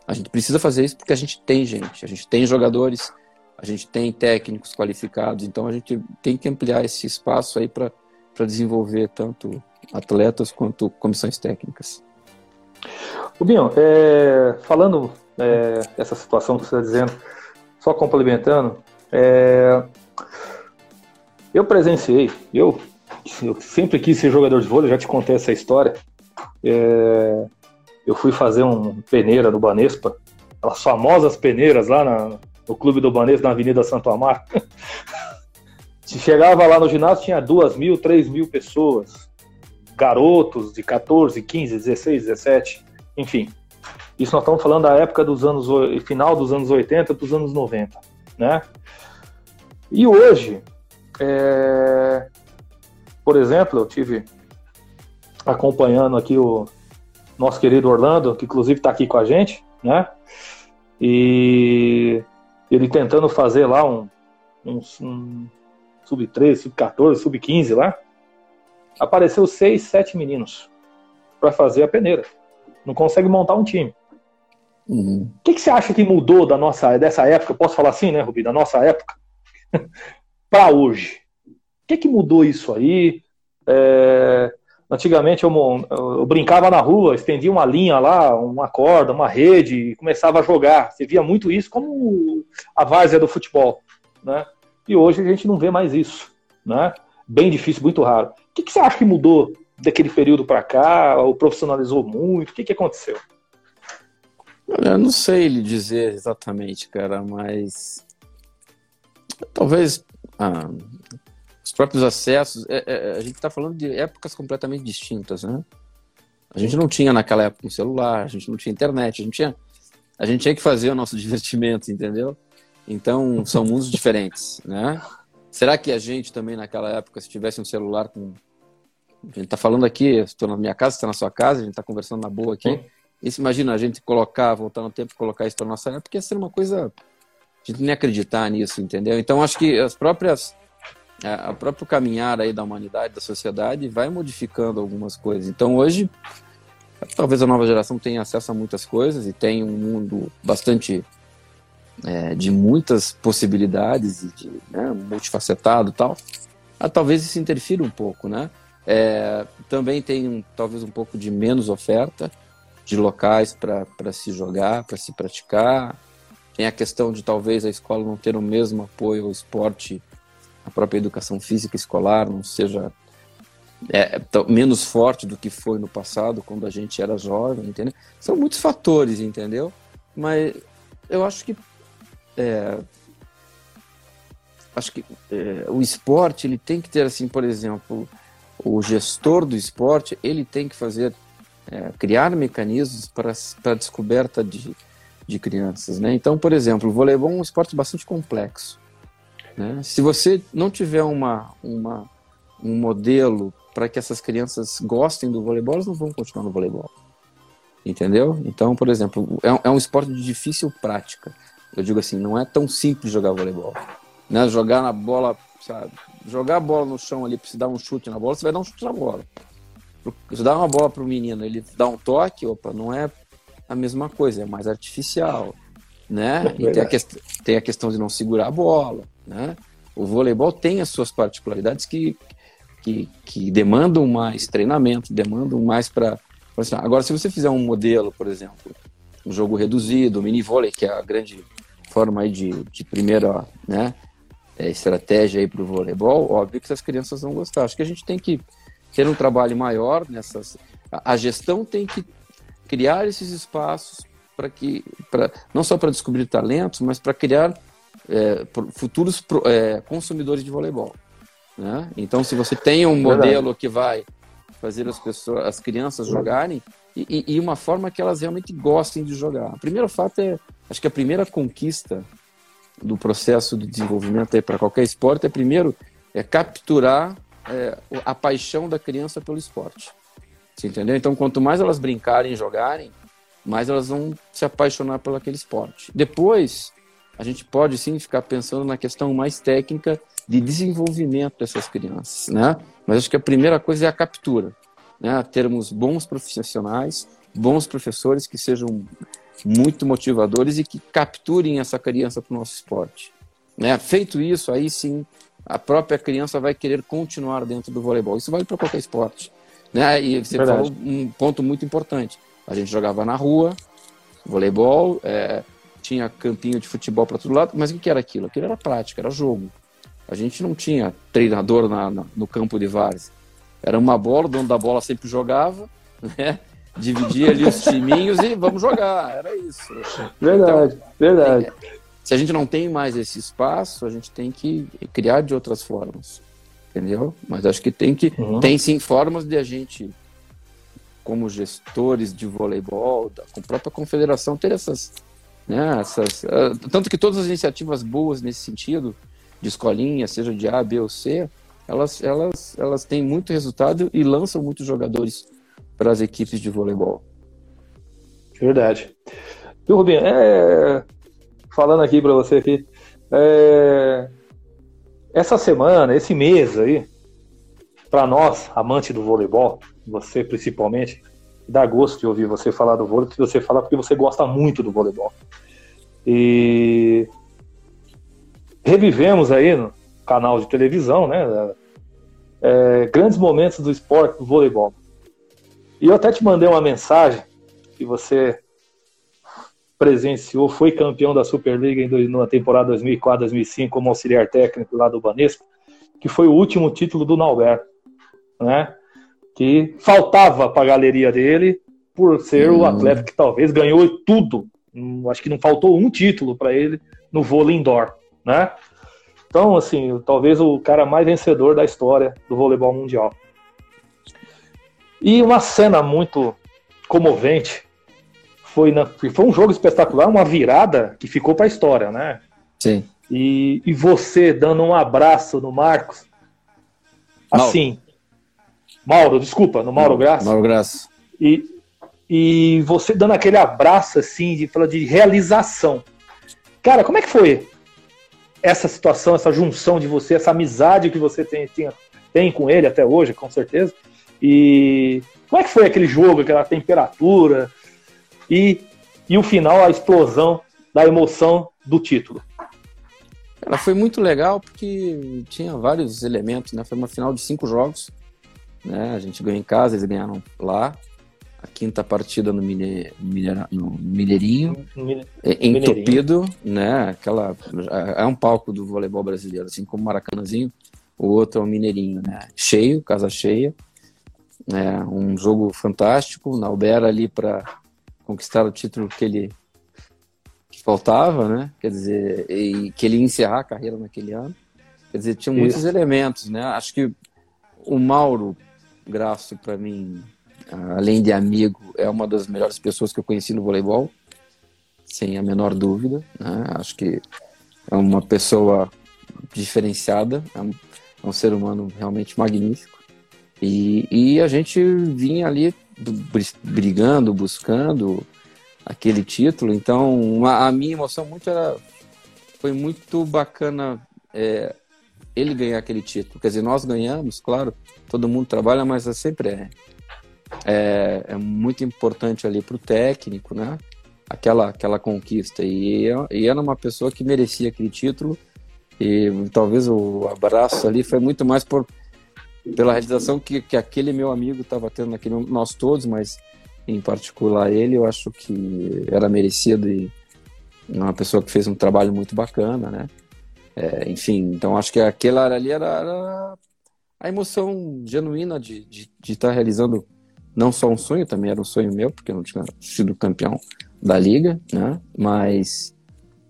Speaker 3: A gente precisa fazer isso porque a gente tem gente, a gente tem jogadores, a gente tem técnicos qualificados, então a gente tem que ampliar esse espaço aí para desenvolver tanto atletas quanto comissões técnicas.
Speaker 1: Rubinho, é, falando é, essa situação que você está dizendo, só complementando, é, eu presenciei, eu, eu, sempre quis ser jogador de vôlei, já te contei essa história. É, eu fui fazer um peneira no Banespa, as famosas peneiras lá na, no clube do Banespa, na Avenida Santo Amaro. Chegava lá no ginásio, tinha duas mil, três mil pessoas. Garotos de 14, 15, 16, 17, enfim. Isso nós estamos falando da época dos anos, final dos anos 80 dos anos 90, né? E hoje, é... por exemplo, eu tive acompanhando aqui o, nosso querido Orlando, que inclusive está aqui com a gente, né? E ele tentando fazer lá um, um, um sub-13, sub-14, sub-15 lá. Apareceu seis, sete meninos para fazer a peneira. Não consegue montar um time. Uhum. O que, que, você acha que mudou da nossa, dessa época? Posso falar assim, né, Rubi? Da nossa época para hoje? O que, que mudou isso aí? É, Antigamente eu, eu, brincava na rua, estendia uma linha lá, uma corda, uma rede e começava a jogar. Você via muito isso como a várzea do futebol, né? E hoje a gente não vê mais isso, né? Bem difícil, muito raro. O que, que você acha que mudou daquele período para cá? Ou profissionalizou muito? O que, que aconteceu?
Speaker 3: Eu não sei lhe dizer exatamente, cara, mas talvez ah, os próprios acessos. É, é, a gente está falando de épocas completamente distintas, né? A gente não tinha naquela época um celular, a gente não tinha internet, a gente tinha, a gente tinha que fazer o nosso divertimento, entendeu? Então são mundos diferentes, né? Será que a gente também naquela época, se tivesse um celular com. A gente está falando aqui, estou na minha casa, está na sua casa, a gente está conversando na boa aqui. E se imagina a gente colocar, voltar no tempo, colocar isso para nossa época, ia ser uma coisa. A gente nem acreditar nisso, entendeu? Então acho que as próprias a, próprio caminhar aí da humanidade, da sociedade, vai modificando algumas coisas. Então hoje, talvez a nova geração tenha acesso a muitas coisas e tem um mundo bastante é, de muitas possibilidades e de né, multifacetado tal. Ah, talvez isso interfira um pouco, né? É, também tem um, talvez um pouco de menos oferta de locais para se jogar, para se praticar. Tem a questão de talvez a escola não ter o mesmo apoio ao esporte a própria educação física escolar não seja é, menos forte do que foi no passado, quando a gente era jovem, entendeu? São muitos fatores, entendeu? Mas eu acho que é, acho que é, o esporte ele tem que ter assim, por exemplo, o gestor do esporte ele tem que fazer é, criar mecanismos para para descoberta de, de crianças, né? Então, por exemplo, o voleibol é um esporte bastante complexo. Né? Se você não tiver uma, uma, um modelo para que essas crianças gostem do voleibol, elas não vão continuar no voleibol. Entendeu? Então, por exemplo, é, é um esporte de difícil prática. Eu digo assim, não é tão simples jogar voleibol. Né? Jogar na bola, sabe? Jogar a bola no chão ali para se dar um chute na bola, você vai dar um chute na bola. Se dá uma bola para o menino, ele dá um toque, opa, não é a mesma coisa, é mais artificial né? É e tem a, tem a questão de não segurar a bola, né? O voleibol tem as suas particularidades que, que, que demandam mais treinamento, demandam mais para. Agora, se você fizer um modelo, por exemplo, um jogo reduzido, mini vôlei, que é a grande forma aí de, de primeira né, é, estratégia para o voleibol, óbvio que as crianças vão gostar. Acho que a gente tem que ter um trabalho maior nessas. A, a gestão tem que criar esses espaços para que, pra, não só para descobrir talentos, mas para criar é, futuros é, consumidores de voleibol. Né? Então, se você tem um modelo que vai fazer as pessoas, as crianças jogarem e, e, uma forma que elas realmente gostem de jogar. O primeiro fato é, acho que a primeira conquista do processo de desenvolvimento para qualquer esporte é primeiro é capturar é, a paixão da criança pelo esporte. Você entendeu? Então, quanto mais elas brincarem jogarem, mais elas vão se apaixonar por aquele esporte. Depois, a gente pode sim ficar pensando na questão mais técnica de desenvolvimento dessas crianças, né? Mas acho que a primeira coisa é a captura, né? Termos bons profissionais, bons professores que sejam muito motivadores e que capturem essa criança para o nosso esporte. Né? Feito isso, aí sim a própria criança vai querer continuar dentro do voleibol. Isso vale para qualquer esporte. Né? E você Verdade. falou um ponto muito importante. A gente jogava na rua, voleibol, é, tinha campinho de futebol para todo lado, mas o que era aquilo? Aquilo era prática, era jogo. A gente não tinha treinador na, na, no campo de várzea. Era uma bola, o dono da bola sempre jogava, né? dividia ali os timinhos e vamos jogar. Era isso.
Speaker 1: Verdade, então, verdade. É,
Speaker 3: se a gente não tem mais esse espaço, a gente tem que criar de outras formas. Entendeu? Mas acho que tem que. Uhum. Tem sim formas de a gente, como gestores de voleibol, da, com a própria confederação, ter essas. Né, essas uh, tanto que todas as iniciativas boas nesse sentido, de escolinha, seja de A, B ou C, elas, elas, elas têm muito resultado e lançam muitos jogadores para as equipes de voleibol.
Speaker 1: Verdade. E Rubinho, é... falando aqui para você aqui, é... essa semana, esse mês aí, para nós, amantes do voleibol, você principalmente, dá gosto de ouvir você falar do vôlei, porque você fala porque você gosta muito do voleibol. E revivemos aí no canal de televisão, né? É, grandes momentos do esporte do voleibol. E eu até te mandei uma mensagem que você presenciou, foi campeão da Superliga em, na temporada 2004-2005 como auxiliar técnico lá do Banespa, que foi o último título do Nauber, né? Que faltava para a galeria dele por ser hum. o atleta que talvez ganhou tudo. Hum, acho que não faltou um título para ele no vôlei indoor, né? Então, assim, talvez o cara mais vencedor da história do voleibol mundial. E uma cena muito comovente foi, na, foi um jogo espetacular, uma virada que ficou para a história, né?
Speaker 3: Sim.
Speaker 1: E, e você dando um abraço no Marcos, assim, Mauro, desculpa, no Mauro, Graça.
Speaker 3: Mauro Graça.
Speaker 1: E, e você dando aquele abraço assim, de, de realização. Cara, como é que foi essa situação, essa junção de você, essa amizade que você tem, tem, tem com ele até hoje, com certeza? E como é que foi aquele jogo, aquela temperatura e, e o final, a explosão da emoção do título?
Speaker 3: Ela foi muito legal porque tinha vários elementos, né? Foi uma final de cinco jogos, né? A gente ganhou em casa, eles ganharam lá. A quinta partida no, Mine, no Mineirinho, é, entupido, né? Aquela é um palco do voleibol brasileiro, assim como o Maracanãzinho. O outro é o Mineirinho, né? Cheio, casa cheia. É um jogo fantástico, na Albera ali para conquistar o título que ele que faltava, né? Quer dizer, e que ele ia encerrar a carreira naquele ano. Quer dizer, tinha muitos Isso. elementos, né? Acho que o Mauro Graço, para mim, além de amigo, é uma das melhores pessoas que eu conheci no voleibol, sem a menor dúvida. Né? Acho que é uma pessoa diferenciada, é um, é um ser humano realmente magnífico. E, e a gente vinha ali brigando, buscando aquele título. Então, a minha emoção muito era, foi muito bacana é, ele ganhar aquele título. Quer dizer, nós ganhamos, claro, todo mundo trabalha, mas é sempre é, é, é muito importante ali para o técnico, né? Aquela, aquela conquista. E, e era uma pessoa que merecia aquele título. E talvez o abraço ali foi muito mais por pela realização que, que aquele meu amigo estava tendo naquele nós todos, mas em particular ele, eu acho que era merecido e uma pessoa que fez um trabalho muito bacana, né? É, enfim, então acho que aquela ali era, era a emoção genuína de estar de, de tá realizando não só um sonho, também era um sonho meu, porque eu não tinha sido campeão da liga, né? Mas,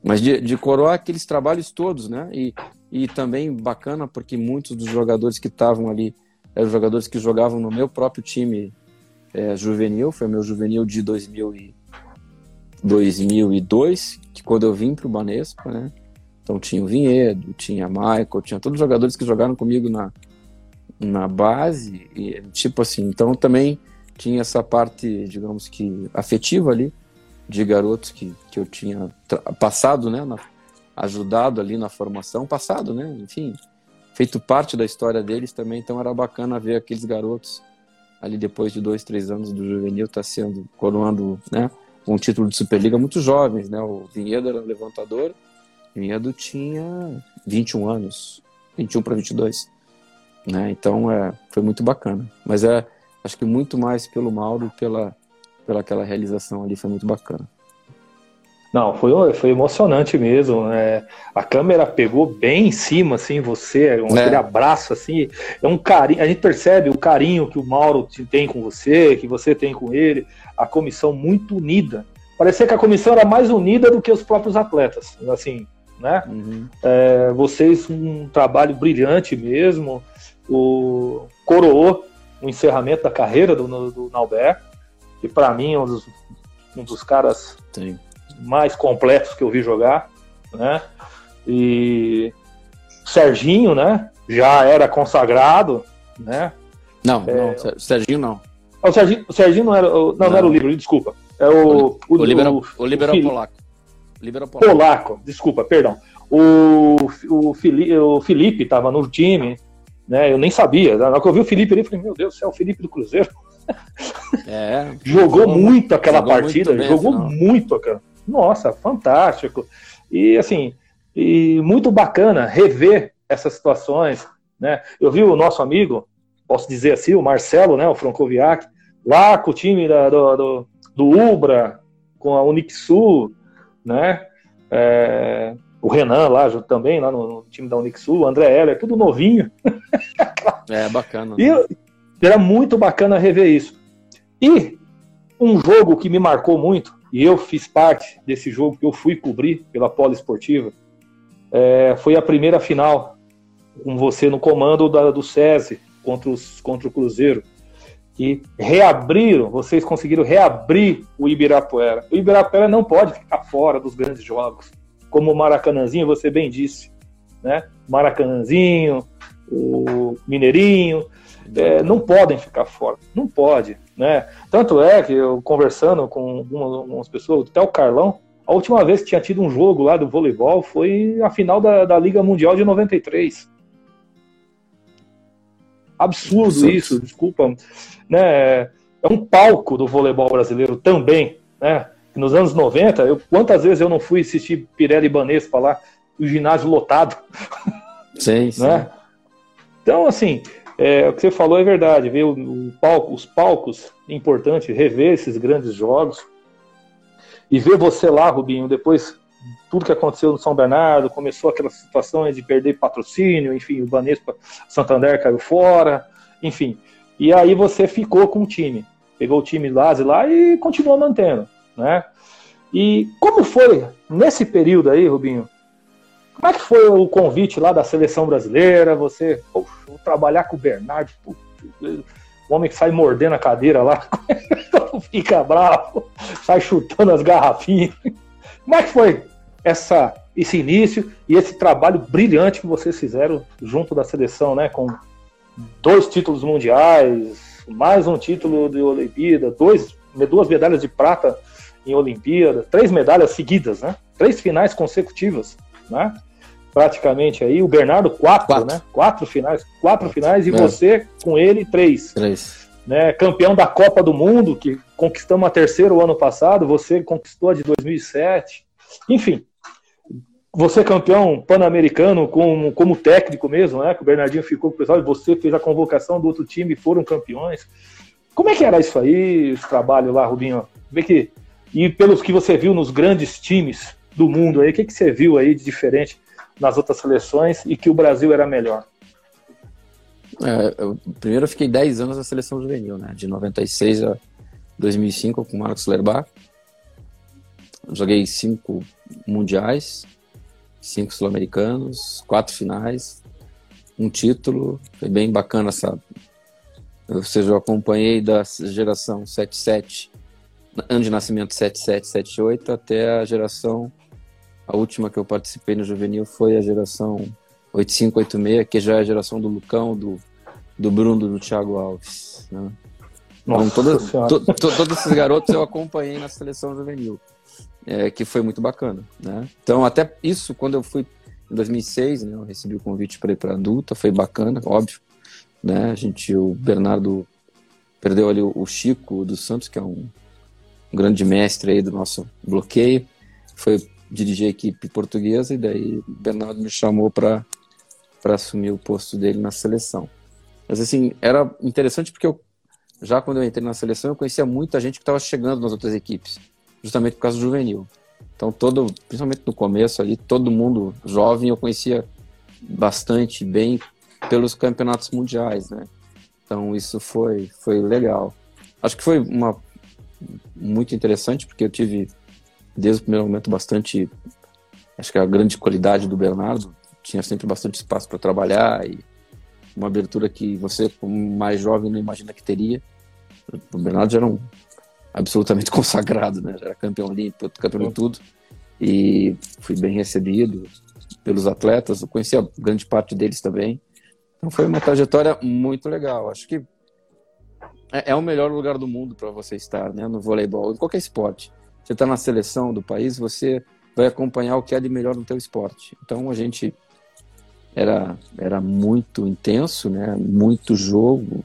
Speaker 3: mas de, de coroar aqueles trabalhos todos, né? E, e também bacana porque muitos dos jogadores que estavam ali eram jogadores que jogavam no meu próprio time é, juvenil, foi meu juvenil de 2000 e 2002, que quando eu vim para o Banespa, né? Então tinha o Vinhedo, tinha Michael, tinha todos os jogadores que jogaram comigo na, na base, e, tipo assim, então também tinha essa parte, digamos que afetiva ali, de garotos que, que eu tinha passado, né, na, ajudado ali na formação, passado, né, enfim, feito parte da história deles também, então era bacana ver aqueles garotos ali depois de dois, três anos do juvenil tá sendo, coroando, né, um título de Superliga muito jovens, né, o Vinhedo era levantador, Vinhedo tinha 21 anos, 21 para 22, né, então é, foi muito bacana, mas é, acho que muito mais pelo Mauro, pela, pela aquela realização ali, foi muito bacana.
Speaker 1: Não, foi, foi emocionante mesmo. Né? A câmera pegou bem em cima, assim, você, um, é. aquele abraço, assim, é um carinho. A gente percebe o carinho que o Mauro tem com você, que você tem com ele, a comissão muito unida. Parecia que a comissão era mais unida do que os próprios atletas, assim, né? Uhum. É, vocês um trabalho brilhante mesmo. O coroou o encerramento da carreira do, do Nauber, que para mim é um dos, um dos caras Sim mais completos que eu vi jogar, né? E Serginho, né? Já era consagrado, né?
Speaker 3: Não, é... não, Serginho não.
Speaker 1: O Serginho, o Serginho não era, não, não, não era o livro, desculpa. É o
Speaker 3: o, o, o, libero o polaco.
Speaker 1: Libero polaco. Polaco, desculpa, perdão. O, o, Felipe, o Felipe tava no time, né? Eu nem sabia. Na hora que eu vi o Felipe ali, eu falei, meu Deus do céu, o Felipe do Cruzeiro. É, jogou, jogou muito aquela jogou partida, muito bem, jogou muito aquela nossa, fantástico. E assim, e muito bacana rever essas situações. Né? Eu vi o nosso amigo, posso dizer assim, o Marcelo, né, o Francoviac, lá com o time da, do, do, do Ubra, com a Unixul, né? É, o Renan lá também, lá no, no time da Unixul, o André Heller, tudo novinho.
Speaker 3: é, bacana.
Speaker 1: E era muito bacana rever isso. E um jogo que me marcou muito e eu fiz parte desse jogo que eu fui cobrir pela Poliesportiva, é, foi a primeira final com você no comando da, do SESI contra, os, contra o Cruzeiro, que reabriram, vocês conseguiram reabrir o Ibirapuera. O Ibirapuera não pode ficar fora dos grandes jogos, como o Maracanãzinho, você bem disse, né? Maracanãzinho, o Mineirinho, é, não podem ficar fora, não pode. Né? Tanto é que eu conversando com algumas pessoas, até o Carlão, a última vez que tinha tido um jogo lá do voleibol foi a final da, da Liga Mundial de 93. Absurdo isso, desculpa. Né? É um palco do voleibol brasileiro também. Né? Nos anos 90, eu, quantas vezes eu não fui assistir Pirelli Banespa lá, o ginásio lotado.
Speaker 3: Sim, sim.
Speaker 1: Né? Então, assim, é, o que você falou é verdade, ver o, o palco, os palcos, é importante rever esses grandes jogos e ver você lá, Rubinho, depois tudo que aconteceu no São Bernardo, começou aquelas situações de perder patrocínio, enfim, o Banespa Santander caiu fora, enfim. E aí você ficou com o time, pegou o time lá, lá e continuou mantendo, né? E como foi nesse período aí, Rubinho? Como é que foi o convite lá da seleção brasileira? Você, poxa, vou trabalhar com o Bernardo, o homem que sai mordendo a cadeira lá, fica bravo, sai chutando as garrafinhas. Como é que foi essa, esse início e esse trabalho brilhante que vocês fizeram junto da seleção, né? Com dois títulos mundiais, mais um título de Olimpíada, dois, duas medalhas de prata em Olimpíada, três medalhas seguidas, né? Três finais consecutivas, né? praticamente aí. O Bernardo, quatro, quatro. né? Quatro finais, quatro finais e é. você com ele, três.
Speaker 3: Três.
Speaker 1: Né? Campeão da Copa do Mundo, que conquistamos a terceira o ano passado, você conquistou a de 2007. Enfim, você campeão pan-americano como, como técnico mesmo, né? Que o Bernardinho ficou com o pessoal e você fez a convocação do outro time e foram campeões. Como é que era isso aí, esse trabalho lá, Rubinho? Vê que e pelos que você viu nos grandes times do mundo aí, o que, que você viu aí de diferente nas outras seleções e que o Brasil era melhor?
Speaker 3: É, eu, primeiro eu fiquei 10 anos na seleção juvenil, né? De 96 a 2005 com o Marcos Lerbach. Joguei cinco mundiais, cinco sul-americanos, quatro finais, um título. Foi bem bacana essa. Ou seja, eu acompanhei da geração 77 ano de nascimento 7778 até a geração a última que eu participei no juvenil foi a geração 8586, que já é a geração do Lucão, do, do Bruno, do Thiago Alves. Né? Então, toda, to, to, todos esses garotos eu acompanhei na seleção juvenil, é, que foi muito bacana. Né? Então, até isso, quando eu fui em 2006, né, eu recebi o convite para ir para adulta, foi bacana, óbvio. Né? A gente, o Bernardo perdeu ali o, o Chico dos Santos, que é um, um grande mestre aí do nosso bloqueio. Foi dirigir a equipe portuguesa e daí o Bernardo me chamou para assumir o posto dele na seleção. Mas assim, era interessante porque eu, já quando eu entrei na seleção eu conhecia muita gente que estava chegando nas outras equipes, justamente por causa do juvenil. Então todo, principalmente no começo ali, todo mundo jovem eu conhecia bastante bem pelos campeonatos mundiais, né? Então isso foi foi legal. Acho que foi uma muito interessante porque eu tive desde o primeiro momento bastante. Acho que a grande qualidade do Bernardo tinha sempre bastante espaço para trabalhar e uma abertura que você, como mais jovem, não imagina que teria. O Bernardo já era um absolutamente consagrado, né? Já era campeão olímpico, campeão de tudo. E fui bem recebido pelos atletas, eu conhecia grande parte deles também. Então foi uma trajetória muito legal. Acho que é, é o melhor lugar do mundo para você estar, né? No voleibol, em qualquer esporte você está na seleção do país, você vai acompanhar o que há de melhor no teu esporte. Então a gente era, era muito intenso, né? muito jogo,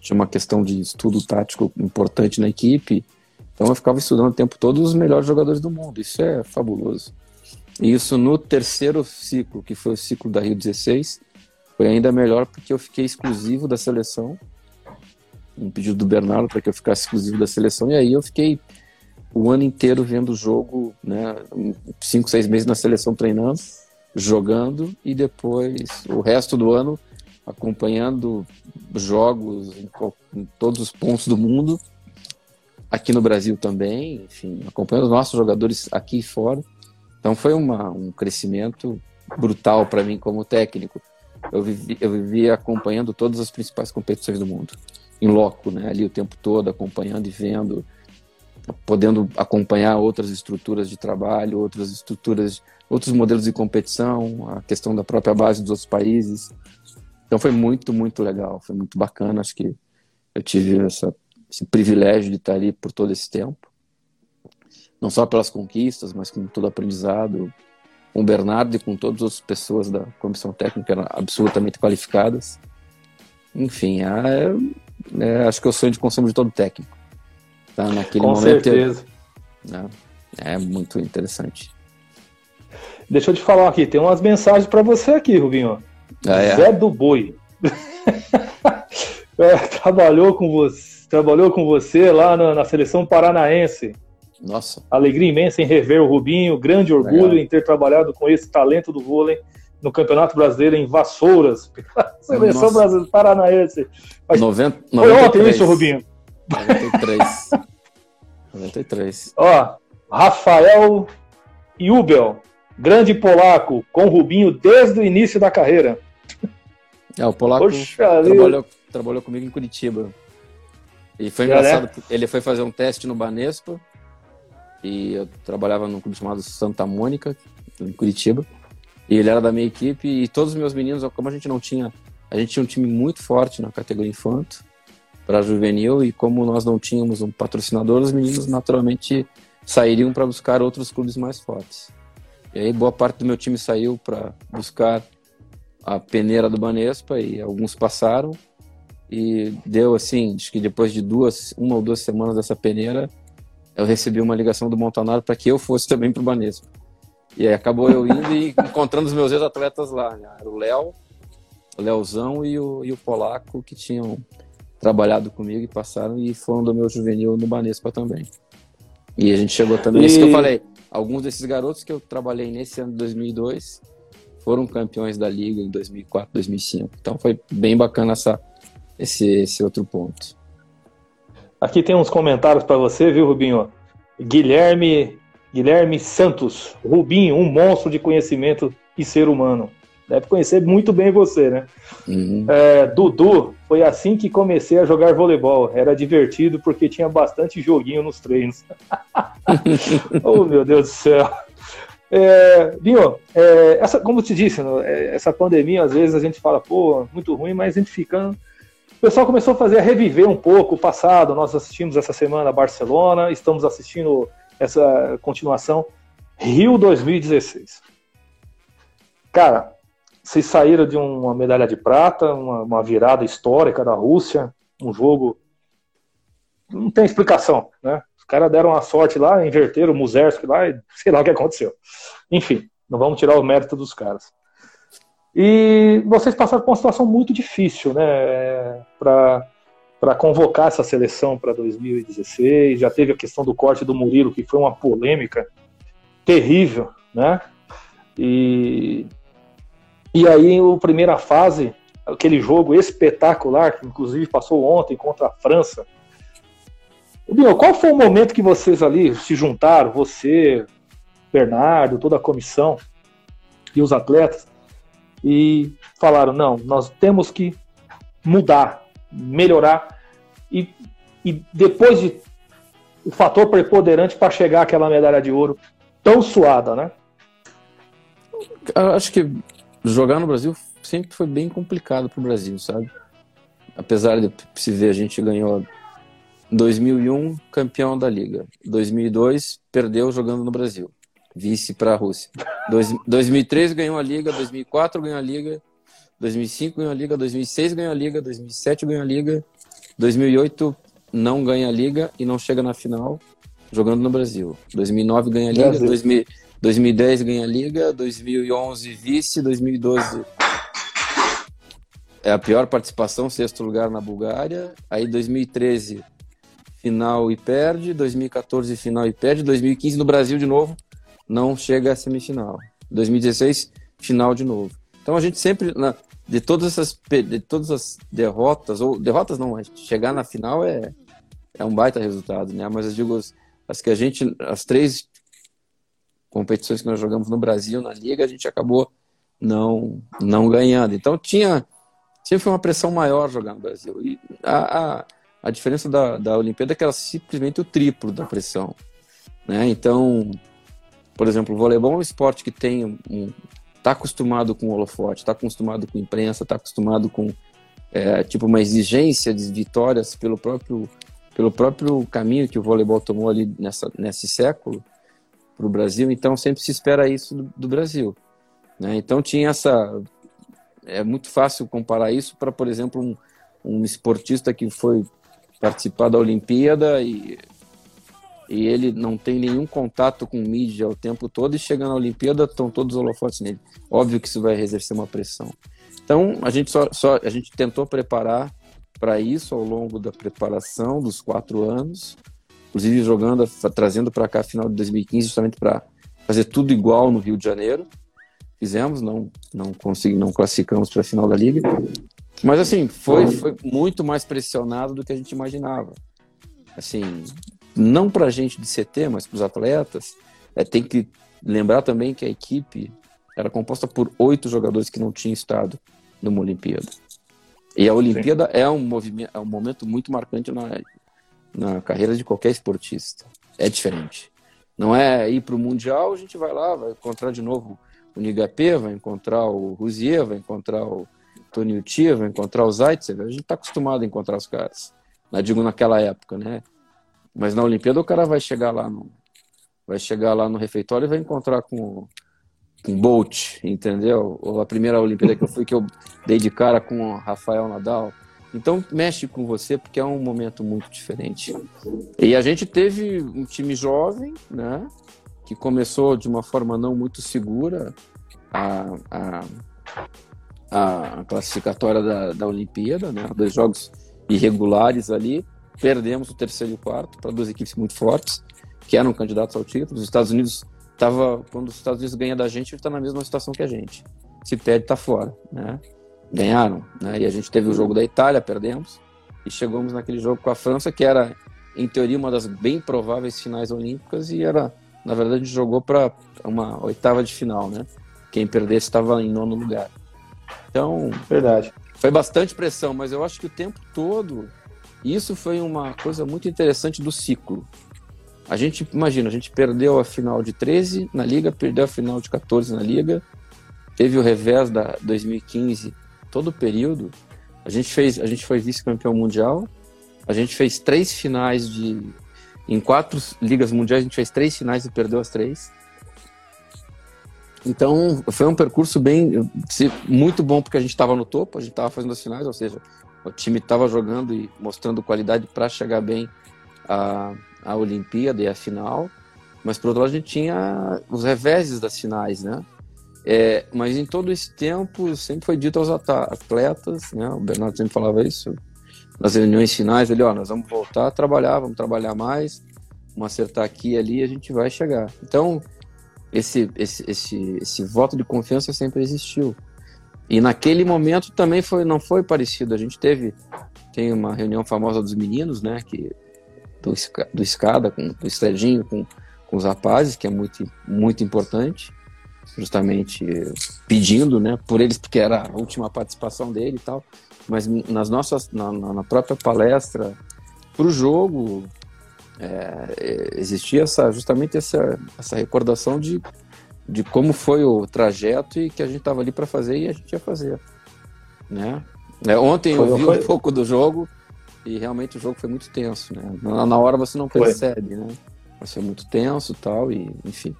Speaker 3: tinha uma questão de estudo tático importante na equipe, então eu ficava estudando o tempo todo os melhores jogadores do mundo, isso é fabuloso. E isso no terceiro ciclo, que foi o ciclo da Rio 16, foi ainda melhor porque eu fiquei exclusivo da seleção, um pedido do Bernardo para que eu ficasse exclusivo da seleção, e aí eu fiquei o ano inteiro vendo o jogo, né? Cinco, seis meses na seleção treinando, jogando e depois o resto do ano acompanhando jogos em, em todos os pontos do mundo, aqui no Brasil também, enfim, acompanhando os nossos jogadores aqui e fora. Então foi uma, um crescimento brutal para mim como técnico. Eu vivi, eu vivi acompanhando todas as principais competições do mundo, em loco, né? Ali o tempo todo, acompanhando e vendo podendo acompanhar outras estruturas de trabalho, outras estruturas, outros modelos de competição, a questão da própria base dos outros países. Então foi muito, muito legal, foi muito bacana. Acho que eu tive essa, esse privilégio de estar ali por todo esse tempo. Não só pelas conquistas, mas com todo aprendizado, com o Bernardo e com todas as pessoas da comissão técnica eram absolutamente qualificadas. Enfim, é, é, acho que é o sonho de consumo de todo técnico Tá naquele
Speaker 1: Com
Speaker 3: momento.
Speaker 1: certeza.
Speaker 3: Né? É muito interessante.
Speaker 1: Deixa eu te falar aqui, tem umas mensagens para você aqui, Rubinho.
Speaker 3: Ah, é?
Speaker 1: Zé do Boi. é, trabalhou com você, trabalhou com você lá na, na, seleção paranaense.
Speaker 3: Nossa.
Speaker 1: Alegria imensa em rever o Rubinho, grande orgulho Legal. em ter trabalhado com esse talento do vôlei no Campeonato Brasileiro em Vassouras, seleção Nossa. brasileira paranaense.
Speaker 3: Mas 90,
Speaker 1: foi ontem isso, Rubinho.
Speaker 3: 93. 93.
Speaker 1: Ó, Rafael Jubel, grande polaco, com Rubinho desde o início da carreira.
Speaker 3: É, o polaco trabalhou, trabalhou comigo em Curitiba. E foi engraçado, é, ele foi fazer um teste no Banespa, e eu trabalhava num clube chamado Santa Mônica, em Curitiba, e ele era da minha equipe, e todos os meus meninos, como a gente não tinha, a gente tinha um time muito forte na categoria infanto, para juvenil e como nós não tínhamos um patrocinador, os meninos naturalmente sairiam para buscar outros clubes mais fortes. E aí boa parte do meu time saiu para buscar a peneira do Banespa e alguns passaram e deu assim, acho que depois de duas, uma ou duas semanas dessa peneira, eu recebi uma ligação do Montanaro para que eu fosse também para o Banespa. E aí acabou eu indo e encontrando os meus ex-atletas lá, né? o Léo, o Leozão e o, e o Polaco que tinham trabalhado comigo e passaram e foram do meu juvenil no Banespa também. E a gente chegou também, e... isso que eu falei, alguns desses garotos que eu trabalhei nesse ano de 2002 foram campeões da liga em 2004, 2005. Então foi bem bacana essa, esse, esse outro ponto.
Speaker 1: Aqui tem uns comentários para você, viu, Rubinho? Guilherme Guilherme Santos, Rubinho, um monstro de conhecimento e ser humano. Deve conhecer muito bem você, né? Uhum. É, Dudu, foi assim que comecei a jogar voleibol. Era divertido porque tinha bastante joguinho nos treinos. oh, meu Deus do céu. É, Binho, é, essa, como eu te disse, né, é, essa pandemia, às vezes a gente fala, pô, muito ruim, mas a gente fica. O pessoal começou a fazer, a reviver um pouco o passado. Nós assistimos essa semana Barcelona, estamos assistindo essa continuação Rio 2016. Cara, vocês saíram de uma medalha de prata, uma, uma virada histórica da Rússia, um jogo. Não tem explicação, né? Os caras deram a sorte lá, inverteram o Muzerski lá e sei lá o que aconteceu. Enfim, não vamos tirar o mérito dos caras. E vocês passaram por uma situação muito difícil, né? Para convocar essa seleção para 2016. Já teve a questão do corte do Murilo, que foi uma polêmica terrível, né? E, e aí, a primeira fase, aquele jogo espetacular, que inclusive passou ontem contra a França, Bill, qual foi o momento que vocês ali se juntaram, você, Bernardo, toda a comissão e os atletas, e falaram: não, nós temos que mudar, melhorar, e, e depois de o fator preponderante para chegar àquela medalha de ouro tão suada, né?
Speaker 3: Acho que jogar no Brasil sempre foi bem complicado para o Brasil, sabe? Apesar de se ver, a gente ganhou 2001, campeão da Liga. 2002, perdeu jogando no Brasil. Vice para a Rússia. Dois, 2003 ganhou a Liga, 2004 ganhou a Liga, 2005 ganhou a Liga, 2006 ganhou a Liga, 2007 ganhou a Liga, 2008 não ganha a Liga e não chega na final jogando no Brasil. 2009 ganha a Liga, 2000, 2010 ganha a Liga, 2011 vice, 2012 é a pior participação, sexto lugar na Bulgária. Aí 2013 final e perde, 2014 final e perde, 2015 no Brasil de novo, não chega à semifinal. 2016 final de novo. Então a gente sempre na, de todas essas de todas as derrotas ou derrotas não, chegar na final é é um baita resultado, né? Mas eu digo as, as que a gente as três competições que nós jogamos no Brasil na liga a gente acabou não não ganhando. Então tinha sempre uma pressão maior jogar no Brasil. E a, a a diferença da, da Olimpíada é que era simplesmente o triplo da pressão. Né? Então, por exemplo, o voleibol é um esporte que tem um, está acostumado com holofote, está acostumado com imprensa, está acostumado com é, tipo uma exigência de vitórias pelo próprio pelo próprio caminho que o voleibol tomou ali nessa nesse século para o Brasil. Então sempre se espera isso do, do Brasil. Né? Então tinha essa é muito fácil comparar isso para, por exemplo, um, um esportista que foi participar da Olimpíada e, e ele não tem nenhum contato com mídia o tempo todo e chega na Olimpíada estão todos os holofotes nele. Óbvio que isso vai exercer uma pressão. Então a gente só, só a gente tentou preparar para isso ao longo da preparação dos quatro anos, inclusive jogando, trazendo para cá final de 2015 justamente para fazer tudo igual no Rio de Janeiro. Fizemos, não não consegui, não classificamos para a final da liga, mas assim, foi, foi muito mais pressionado do que a gente imaginava. Assim, não para a gente de CT, mas para os atletas, é, tem que lembrar também que a equipe era composta por oito jogadores que não tinham estado numa Olimpíada. E a Olimpíada é um, movimento, é um momento muito marcante na, na carreira de qualquer esportista. É diferente. Não é ir para o Mundial, a gente vai lá, vai encontrar de novo o Nigapé, vai encontrar o Rousier, vai encontrar o Tony Utia, vai encontrar o Zaitsev, a gente está acostumado a encontrar os caras. Não digo naquela época, né? Mas na Olimpíada o cara vai chegar lá no, vai chegar lá no refeitório e vai encontrar com com Bolt, entendeu? Ou a primeira Olimpíada que eu fui que eu dei de cara com o Rafael Nadal. Então mexe com você porque é um momento muito diferente. E a gente teve um time jovem, né? Que começou de uma forma não muito segura a, a a classificatória da, da Olimpíada, né? Dois jogos irregulares ali. Perdemos o terceiro e o quarto para duas equipes muito fortes, que eram candidatos ao título. Os Estados Unidos estava quando os Estados Unidos ganha da gente, ele está na mesma situação que a gente. Se perde, está fora, né? Ganharam, né? E a gente teve o jogo da Itália, perdemos e chegamos naquele jogo com a França, que era em teoria uma das bem prováveis finais olímpicas e era, na verdade, a gente jogou para uma oitava de final, né? Quem perdesse estava em nono lugar. Então,
Speaker 1: verdade.
Speaker 3: Foi bastante pressão, mas eu acho que o tempo todo isso foi uma coisa muito interessante do ciclo. A gente, imagina, a gente perdeu a final de 13 na Liga, perdeu a final de 14 na Liga, teve o revés da 2015 todo o período. A gente fez, a gente foi vice-campeão mundial, a gente fez três finais de em quatro ligas mundiais a gente fez três finais e perdeu as três. Então foi um percurso bem muito bom porque a gente estava no topo, a gente estava fazendo as finais, ou seja, o time estava jogando e mostrando qualidade para chegar bem à, à Olimpíada e à final. Mas por outro lado a gente tinha os reveses das finais, né? É, mas em todo esse tempo sempre foi dito aos atletas, né? O Bernardo sempre falava isso nas reuniões finais, ele, ó, nós vamos voltar a trabalhar, vamos trabalhar mais, vamos acertar aqui e ali, a gente vai chegar. Então esse, esse, esse, esse voto de confiança sempre existiu. E naquele momento também foi, não foi parecido. A gente teve tem uma reunião famosa dos meninos, né, que do, do escada com do estredinho com, com os rapazes, que é muito muito importante, justamente pedindo, né, por eles porque era a última participação dele e tal. Mas nas nossas na, na própria palestra para o jogo é, existia essa justamente essa essa recordação de de como foi o trajeto e que a gente estava ali para fazer e a gente ia fazer, né? É, ontem foi, eu vi foi... um pouco do jogo e realmente o jogo foi muito tenso, né? Na, na hora você não percebe, foi. né? Mas foi muito tenso tal e enfim.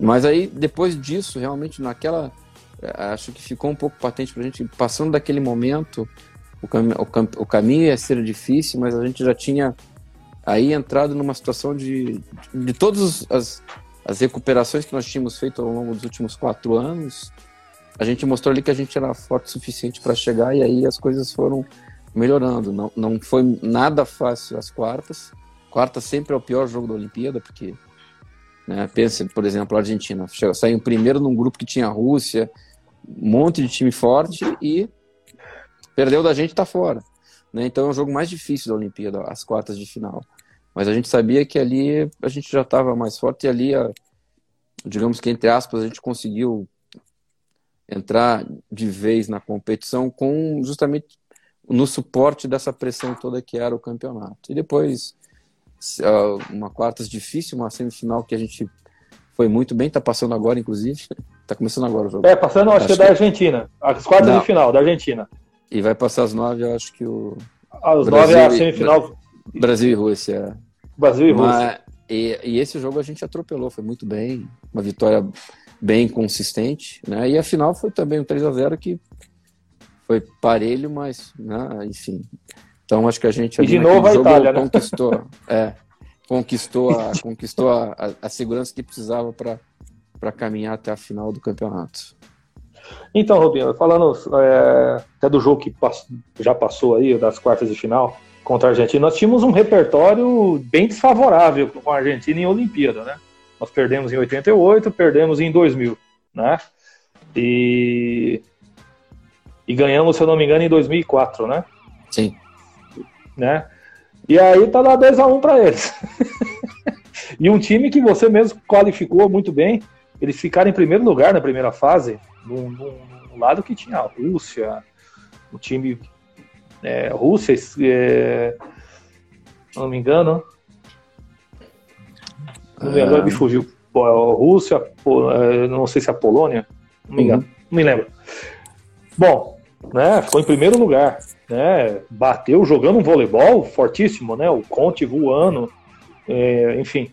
Speaker 3: Mas aí depois disso, realmente naquela é, acho que ficou um pouco patente para a gente passando daquele momento o, cam o, cam o caminho ia ser difícil, mas a gente já tinha aí entrado numa situação de, de, de todas as, as recuperações que nós tínhamos feito ao longo dos últimos quatro anos, a gente mostrou ali que a gente era forte o suficiente para chegar e aí as coisas foram melhorando. Não, não foi nada fácil as quartas. Quarta sempre é o pior jogo da Olimpíada, porque né, pensa, por exemplo, a Argentina saiu primeiro num grupo que tinha Rússia, um monte de time forte e perdeu da gente está fora. Né? Então é o jogo mais difícil da Olimpíada, as quartas de final. Mas a gente sabia que ali a gente já estava mais forte e ali, digamos que entre aspas, a gente conseguiu entrar de vez na competição com justamente no suporte dessa pressão toda que era o campeonato. E depois uma quartas difícil, uma semifinal que a gente foi muito bem, está passando agora, inclusive. Está começando agora o jogo.
Speaker 1: É, passando, acho, acho que é da Argentina. As quartas Não. de final, da Argentina.
Speaker 3: E vai passar as nove, eu acho que o.
Speaker 1: As nove é a semifinal.
Speaker 3: Brasil e Rússia.
Speaker 1: Brasil e Rússia.
Speaker 3: E, e, esse jogo a gente atropelou, foi muito bem, uma vitória bem consistente, né? E a final foi também um 3 a 0 que foi parelho, mas, né, enfim. Então acho que a gente
Speaker 1: e de novo a Itália,
Speaker 3: né? conquistou, é, conquistou a conquistou a, a, a segurança que precisava para caminhar até a final do campeonato.
Speaker 1: Então, Robinho, falando é, até do jogo que já passou aí, das quartas de final contra a Argentina, nós tínhamos um repertório bem desfavorável com a Argentina em Olimpíada, né? Nós perdemos em 88, perdemos em 2000, né? E, e ganhamos, se eu não me engano, em 2004, né?
Speaker 3: Sim.
Speaker 1: Né? E aí tá lá 2x1 para eles. e um time que você mesmo qualificou muito bem, eles ficaram em primeiro lugar na primeira fase, num, num lado que tinha a Rússia, o time é, Rússia, é, se não me engano, não me agora me fugiu. Rússia, é, não sei se é a Polônia, não me engano, uhum. não me lembro. Bom, né, ficou em primeiro lugar, né, bateu jogando um voleibol fortíssimo, né, o Conte voando, é, enfim.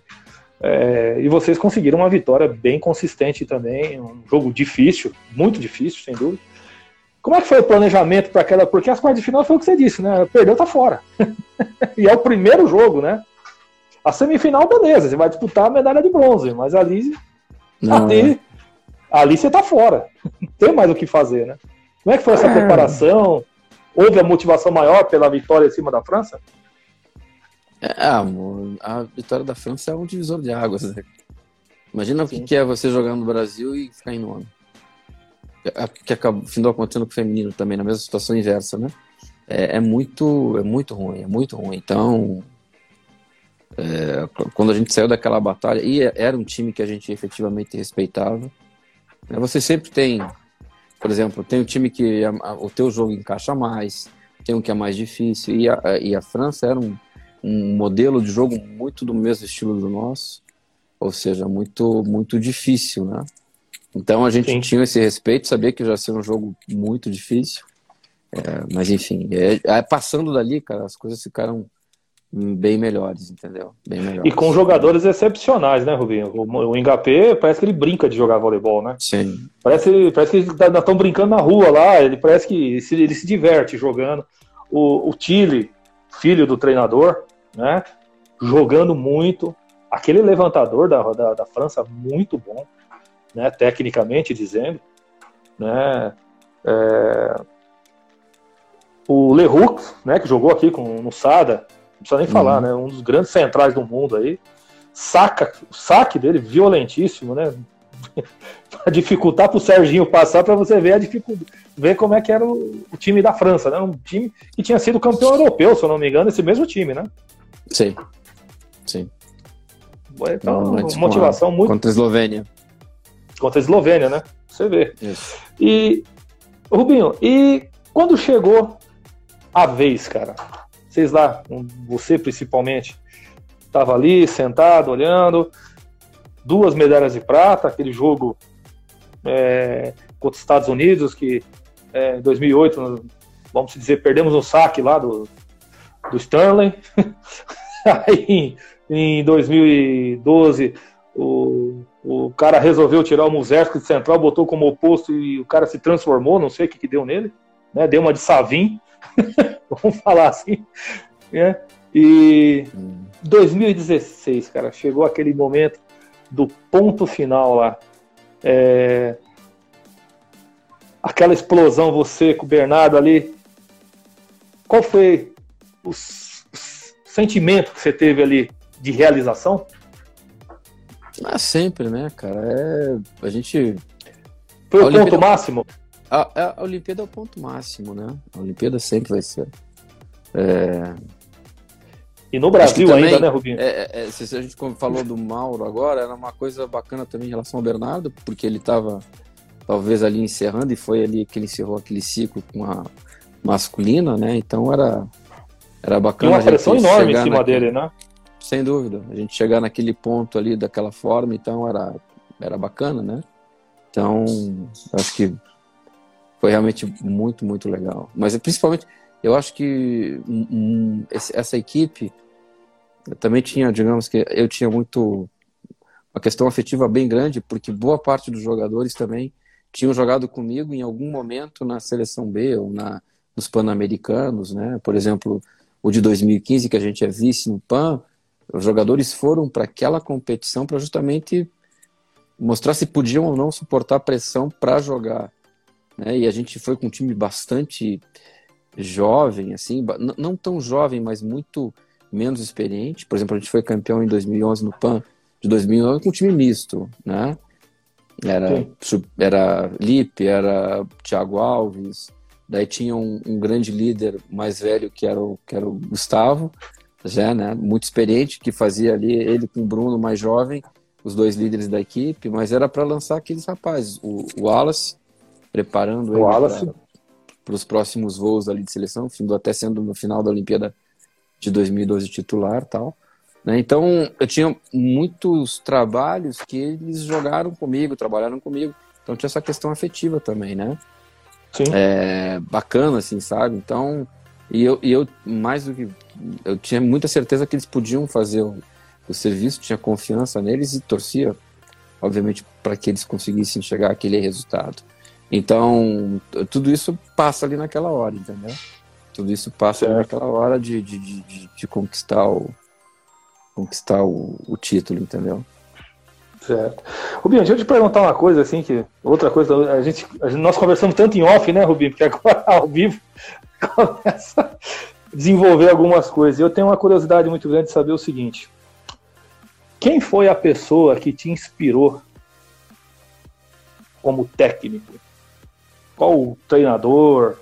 Speaker 1: É, e vocês conseguiram uma vitória bem consistente também, um jogo difícil, muito difícil, sem dúvida. Como é que foi o planejamento para aquela. Porque as quartas de final foi o que você disse, né? Perdeu, tá fora. e é o primeiro jogo, né? A semifinal, beleza, você vai disputar a medalha de bronze, mas ali. Não, ali, é. ali você tá fora. Não tem mais o que fazer, né? Como é que foi essa é. preparação? Houve a motivação maior pela vitória em cima da França?
Speaker 3: É, amor, a vitória da França é um divisor de águas. Né? Imagina Sim. o que é você jogar no Brasil e ficar em nono. É, que acabou, findou acontecendo com o feminino também, na mesma situação inversa, né? É, é muito, é muito ruim, é muito ruim. Então, é, quando a gente saiu daquela batalha, e era um time que a gente efetivamente respeitava, né? você sempre tem por exemplo, tem um time que a, a, o teu jogo encaixa mais, tem um que é mais difícil, e a, e a França era um, um modelo de jogo muito do mesmo estilo do nosso, ou seja, muito, muito difícil, né? Então a gente Sim. tinha esse respeito, sabia que já ia ser um jogo muito difícil, é, mas enfim, é, é, passando dali, cara, as coisas ficaram bem melhores, entendeu? Bem melhores.
Speaker 1: E com jogadores excepcionais, né, Rubinho? O, o Ngapé parece que ele brinca de jogar voleibol, né?
Speaker 3: Sim.
Speaker 1: Parece, parece que eles estão brincando na rua lá, ele parece que se, ele se diverte jogando. O, o Chile, filho do treinador, né? Jogando muito. Aquele levantador da, da, da França, muito bom, né? Tecnicamente dizendo, né? É... O Leroux, né, que jogou aqui com, no Sada, não precisa nem falar, uhum. né? Um dos grandes centrais do mundo aí. Saca, o saque dele violentíssimo, né? para dificultar para o Serginho passar para você ver a dificuldade, ver como é que era o, o, time da França, né? Um time que tinha sido campeão europeu, se eu não me engano, esse mesmo time, né?
Speaker 3: Sim. Sim.
Speaker 1: Então, não, motivação muito.
Speaker 3: Contra a Eslovênia.
Speaker 1: Contra a Eslovênia, né? Você vê. Isso. E, Rubinho, e quando chegou a vez, cara? Vocês lá, você principalmente, estava ali sentado, olhando, duas medalhas de prata, aquele jogo é, contra os Estados Unidos, que é, em 2008, vamos dizer, perdemos o saque lá do, do Sterling. Aí em 2012 o, o cara resolveu tirar o Muserski de central, botou como oposto e o cara se transformou, não sei o que, que deu nele, né? Deu uma de Savim. vamos falar assim. Né? E 2016, cara, chegou aquele momento do ponto final lá. É... Aquela explosão, você com o Bernardo ali. Qual foi o, sentimento que você teve ali de realização?
Speaker 3: Ah, sempre, né, cara? É... A gente.
Speaker 1: Foi o Olimpíada... ponto máximo?
Speaker 3: A, a, Olimpíada é o ponto máximo, né? A Olimpíada sempre vai ser. É...
Speaker 1: E no Brasil também, ainda, né, Rubinho?
Speaker 3: É, é, se a gente falou do Mauro agora, era uma coisa bacana também em relação ao Bernardo, porque ele estava talvez ali encerrando e foi ali que ele encerrou aquele ciclo com a masculina, né? Então era era bacana.
Speaker 1: Tem uma pressão enorme em cima naquele, dele, né?
Speaker 3: Sem dúvida. A gente chegar naquele ponto ali daquela forma, então era era bacana, né? Então acho que foi realmente muito muito legal. Mas principalmente eu acho que um, essa equipe também tinha, digamos que eu tinha muito uma questão afetiva bem grande, porque boa parte dos jogadores também tinham jogado comigo em algum momento na seleção B ou na, nos Pan-Americanos, né? Por exemplo, o de 2015 que a gente é vice no Pan, os jogadores foram para aquela competição para justamente mostrar se podiam ou não suportar pressão para jogar, né? E a gente foi com um time bastante jovem, assim, não tão jovem, mas muito menos experiente. Por exemplo, a gente foi campeão em 2011 no PAN de 2009 com um time misto, né? Era, era Lipe, era Thiago Alves, daí tinha um, um, grande líder mais velho que era o, que era o Gustavo, já, né? Muito experiente, que fazia ali ele com o Bruno mais jovem, os dois líderes da equipe, mas era para lançar aqueles rapazes, o, o Wallace, preparando o ele para os próximos voos ali de seleção, até sendo no final da Olimpíada de 2012 titular tal. Né? Então, eu tinha muitos trabalhos que eles jogaram comigo, trabalharam comigo. Então, tinha essa questão afetiva também, né?
Speaker 1: Sim.
Speaker 3: É, bacana, assim, sabe? Então, e eu, e eu, mais do que. Eu tinha muita certeza que eles podiam fazer o, o serviço, tinha confiança neles e torcia, obviamente, para que eles conseguissem chegar àquele resultado. Então, tudo isso passa ali naquela hora, entendeu? Tudo isso passa certo. naquela hora de, de, de, de, conquistar o conquistar o, o, título, entendeu?
Speaker 1: Certo. Rubinho, deixa eu te perguntar uma coisa, assim, que outra coisa, a gente, a gente nós conversamos tanto em off, né, Rubinho? Porque agora ao vivo começa a desenvolver algumas coisas. E eu tenho uma curiosidade muito grande de saber o seguinte: quem foi a pessoa que te inspirou como técnico? Qual o treinador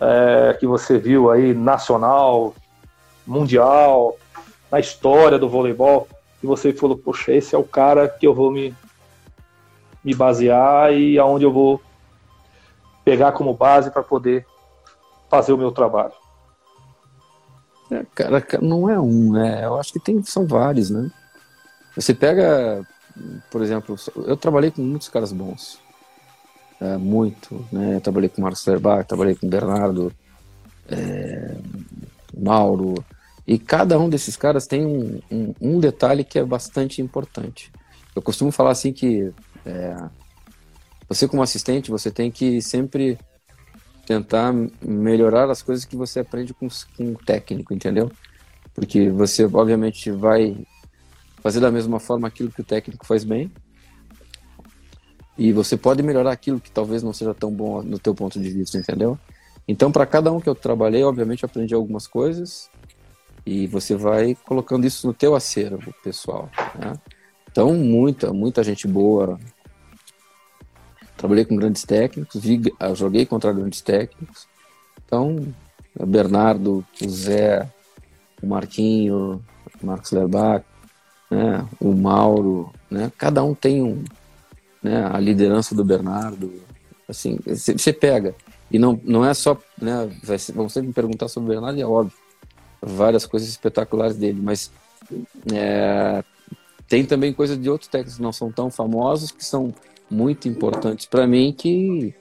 Speaker 1: é, que você viu aí, nacional, mundial, na história do voleibol, e você falou, poxa, esse é o cara que eu vou me, me basear e aonde eu vou pegar como base para poder fazer o meu trabalho?
Speaker 3: É, cara, não é um, né? Eu acho que tem, são vários, né? Você pega, por exemplo, eu trabalhei com muitos caras bons. É, muito, né? Eu trabalhei com Marcos Lerbach, trabalhei com Bernardo, é, Mauro, e cada um desses caras tem um, um, um, detalhe que é bastante importante. Eu costumo falar assim que é, você como assistente, você tem que sempre tentar melhorar as coisas que você aprende com, com o técnico, entendeu? Porque você, obviamente, vai fazer da mesma forma aquilo que o técnico faz bem, e você pode melhorar aquilo que talvez não seja tão bom no teu ponto de vista, entendeu? Então, para cada um que eu trabalhei, obviamente, eu aprendi algumas coisas e você vai colocando isso no teu acervo, pessoal. Né? Então, muita, muita gente boa. Trabalhei com grandes técnicos, vi, joguei contra grandes técnicos. Então, o Bernardo, o Zé, o Marquinho, o Marcos Lerbach, né, o Mauro, né, cada um tem um, né, a liderança do Bernardo, assim, você pega. E não, não é só, né, vão sempre me perguntar sobre o Bernardo, e é óbvio, várias coisas espetaculares dele, mas é, tem também coisas de outros técnicos que não são tão famosos, que são muito importantes para mim, que,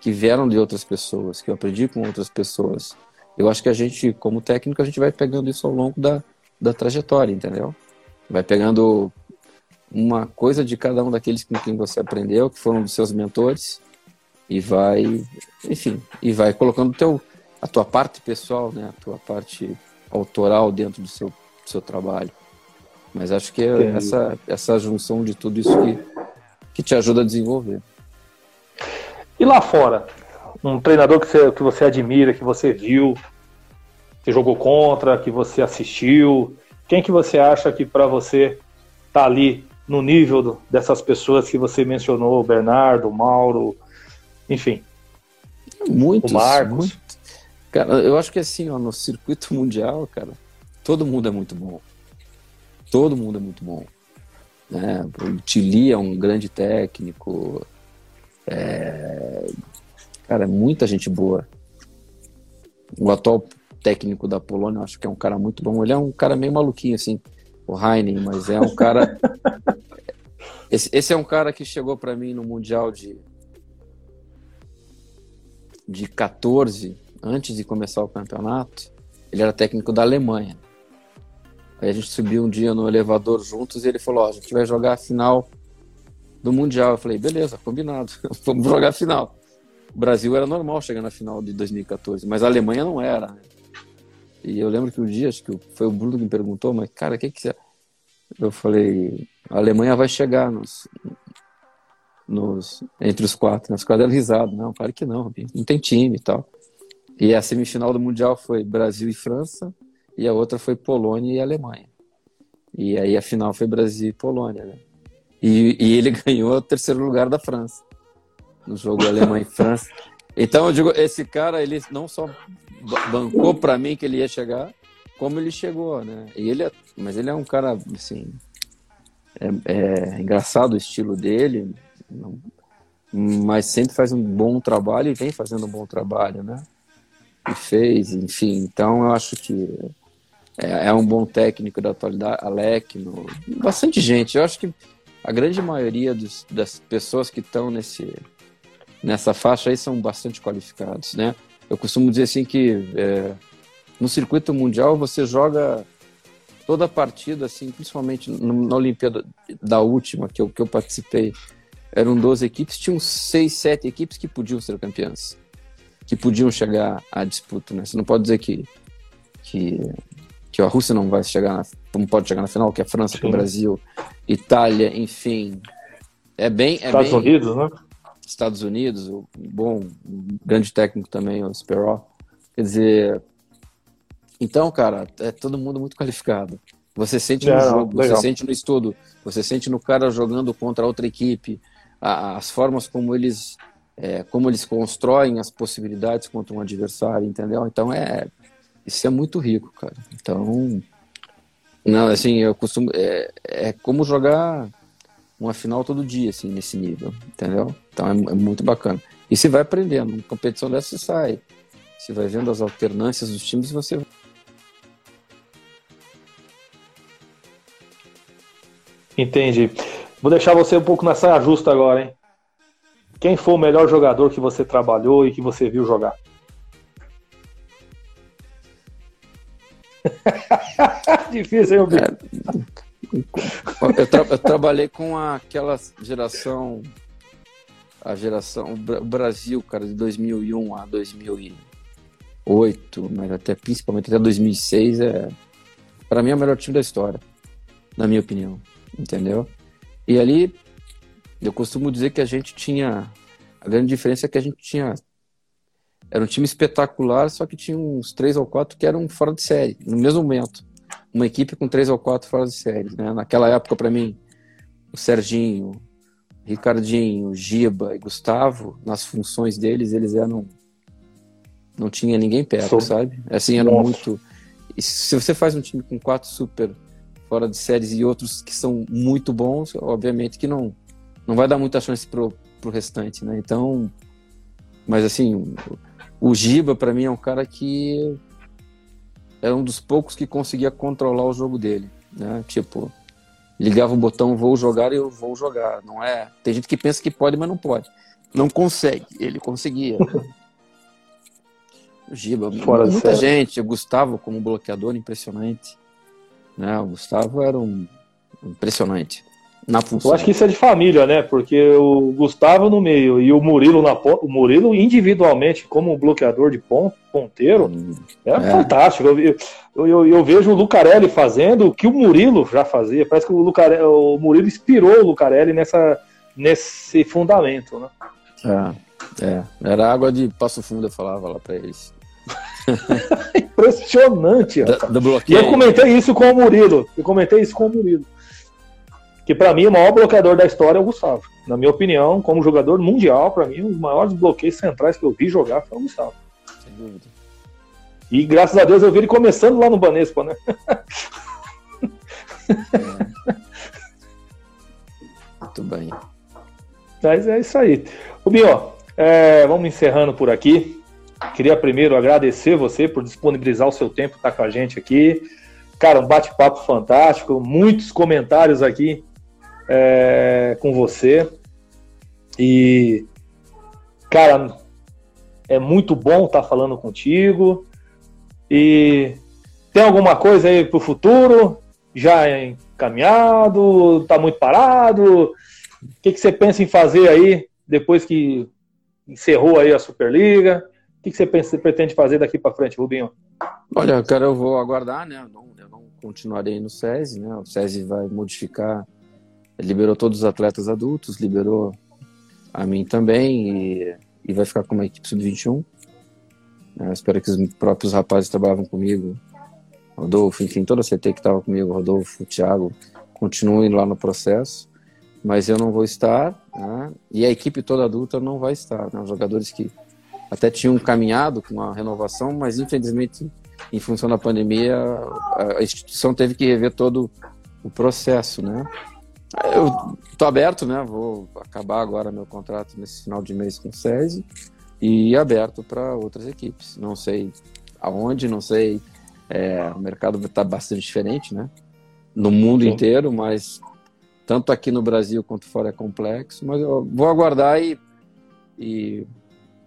Speaker 3: que vieram de outras pessoas, que eu aprendi com outras pessoas. Eu acho que a gente, como técnico, a gente vai pegando isso ao longo da, da trajetória, entendeu? Vai pegando uma coisa de cada um daqueles com quem você aprendeu, que foram dos seus mentores, e vai, enfim, e vai colocando teu, a tua parte pessoal, né, a tua parte autoral dentro do seu, do seu trabalho. Mas acho que é essa, essa junção de tudo isso que, que te ajuda a desenvolver.
Speaker 1: E lá fora, um treinador que você, que você admira, que você viu, que jogou contra, que você assistiu, quem que você acha que para você tá ali no nível do, dessas pessoas que você mencionou, Bernardo, Mauro, enfim.
Speaker 3: Muitos, o Marcos. Muito. Cara, eu acho que assim, ó, no circuito mundial, cara, todo mundo é muito bom. Todo mundo é muito bom. Né? O Tili é um grande técnico. É... Cara, é muita gente boa. O atual técnico da Polônia, eu acho que é um cara muito bom. Ele é um cara meio maluquinho, assim o Heinen, mas é um cara. esse, esse é um cara que chegou para mim no Mundial de, de 14, antes de começar o campeonato. Ele era técnico da Alemanha. Aí a gente subiu um dia no elevador juntos e ele falou: Ó, a gente vai jogar a final do Mundial. Eu falei: beleza, combinado, vamos jogar a final. O Brasil era normal chegar na final de 2014, mas a Alemanha não era. E eu lembro que um dia, acho que foi o Bruno que me perguntou, mas cara, o que que você. Eu falei, a Alemanha vai chegar nos, nos entre os quatro, né? Os deram risada, não, claro que não, não tem time e tal. E a semifinal do Mundial foi Brasil e França, e a outra foi Polônia e Alemanha. E aí a final foi Brasil e Polônia, né? E, e ele ganhou o terceiro lugar da França, no jogo Alemanha e França. Então eu digo, esse cara, ele não só bancou para mim que ele ia chegar, como ele chegou, né? E ele é, mas ele é um cara assim, é, é engraçado o estilo dele, mas sempre faz um bom trabalho e vem fazendo um bom trabalho, né? E fez, enfim. Então eu acho que é, é um bom técnico da atualidade, Alec, no, bastante gente. Eu acho que a grande maioria dos, das pessoas que estão nesse nessa faixa aí são bastante qualificados, né? Eu costumo dizer assim que é, no circuito mundial você joga toda a partida, assim, principalmente na Olimpíada da última que eu, que eu participei, eram 12 equipes, tinham 6, 7 equipes que podiam ser campeãs, que podiam chegar à disputa, né? Você não pode dizer que, que, que a Rússia não vai chegar, na, não pode chegar na final, que a França, Sim. que o Brasil, Itália, enfim. É bem. É
Speaker 1: Estados
Speaker 3: bem,
Speaker 1: Unidos, né?
Speaker 3: Estados Unidos, o bom, um grande técnico também, o Sperot. Quer dizer, então, cara, é todo mundo muito qualificado. Você sente no jogo, legal. você sente no estudo, você sente no cara jogando contra outra equipe, as formas como eles, é, como eles constroem as possibilidades contra um adversário, entendeu? Então é, isso é muito rico, cara. Então, não, assim, eu costumo, é, é como jogar uma final todo dia, assim, nesse nível, entendeu? Então é, é muito bacana. E se vai aprendendo. Uma competição dessa você sai. Você vai vendo as alternâncias dos times você
Speaker 1: Entendi. Vou deixar você um pouco nessa justa agora, hein? Quem foi o melhor jogador que você trabalhou e que você viu jogar? Difícil, hein,
Speaker 3: é, eu, tra eu, trabalhei com aquela geração, a geração, o Brasil, cara, de 2001 a 2008, mas até principalmente até 2006 é, para mim é o melhor time da história, na minha opinião, entendeu? E ali eu costumo dizer que a gente tinha a grande diferença é que a gente tinha era um time espetacular, só que tinha uns três ou quatro que eram fora de série, no mesmo momento. Uma equipe com três ou quatro fora de série. Né? Naquela época, para mim, o Serginho, Ricardinho, Giba e Gustavo, nas funções deles, eles eram. Não tinha ninguém perto, Sou... sabe? Assim, era muito. E se você faz um time com quatro super fora de séries e outros que são muito bons, obviamente que não, não vai dar muita chance pro, pro restante, né? Então. Mas assim, o Giba, para mim, é um cara que é um dos poucos que conseguia controlar o jogo dele, né? Tipo, ligava o botão vou jogar e eu vou jogar, não é? Tem gente que pensa que pode, mas não pode. Não consegue, ele conseguia. Giba, Fora muita gente, o Gustavo como bloqueador impressionante, né? O Gustavo era um impressionante
Speaker 1: na função. Eu acho que isso é de família, né? Porque o Gustavo no meio e o Murilo na o Murilo individualmente como bloqueador de ponteiro hum, é, é, fantástico. Eu, eu, eu, eu, vejo o Lucarelli fazendo o que o Murilo já fazia. Parece que o, Lucarelli, o Murilo inspirou o Lucarelli nessa, nesse fundamento, né?
Speaker 3: É, é. Era água de passo fundo, eu falava lá para eles.
Speaker 1: Impressionante, da, da E eu comentei isso com o Murilo. Eu comentei isso com o Murilo que para mim o maior bloqueador da história é o Gustavo. Na minha opinião, como jogador mundial, para mim, os maiores bloqueios centrais que eu vi jogar foi o Gustavo. Sem dúvida. E graças a Deus eu vi ele começando lá no Banespa, né?
Speaker 3: É. Muito bem.
Speaker 1: Mas é isso aí. Rubinho, é, vamos encerrando por aqui. Queria primeiro agradecer você por disponibilizar o seu tempo, estar com a gente aqui. Cara, um bate-papo fantástico, muitos comentários aqui é, com você. E, cara, é muito bom estar tá falando contigo. E tem alguma coisa aí para o futuro? Já encaminhado? Está muito parado? O que, que você pensa em fazer aí depois que encerrou aí a Superliga? O que, que você, pensa, você pretende fazer daqui para frente, Rubinho?
Speaker 3: Olha, cara, eu vou aguardar, né? Eu não, eu não continuarei no SESI, né? O SESI vai modificar liberou todos os atletas adultos, liberou a mim também e, e vai ficar com uma equipe sub-21. Eu espero que os próprios rapazes que trabalhavam comigo, Rodolfo, enfim, toda a CT que estava comigo, Rodolfo, Thiago, continuem lá no processo, mas eu não vou estar, né? e a equipe toda adulta não vai estar. Né? Os jogadores que até tinham caminhado com a renovação, mas infelizmente, em função da pandemia, a instituição teve que rever todo o processo, né? Eu tô aberto, né? Vou acabar agora meu contrato nesse final de mês com o SESI e aberto para outras equipes. Não sei aonde, não sei. É, o mercado está bastante diferente, né? No mundo Sim. inteiro, mas tanto aqui no Brasil quanto fora é complexo. Mas eu vou aguardar e, e,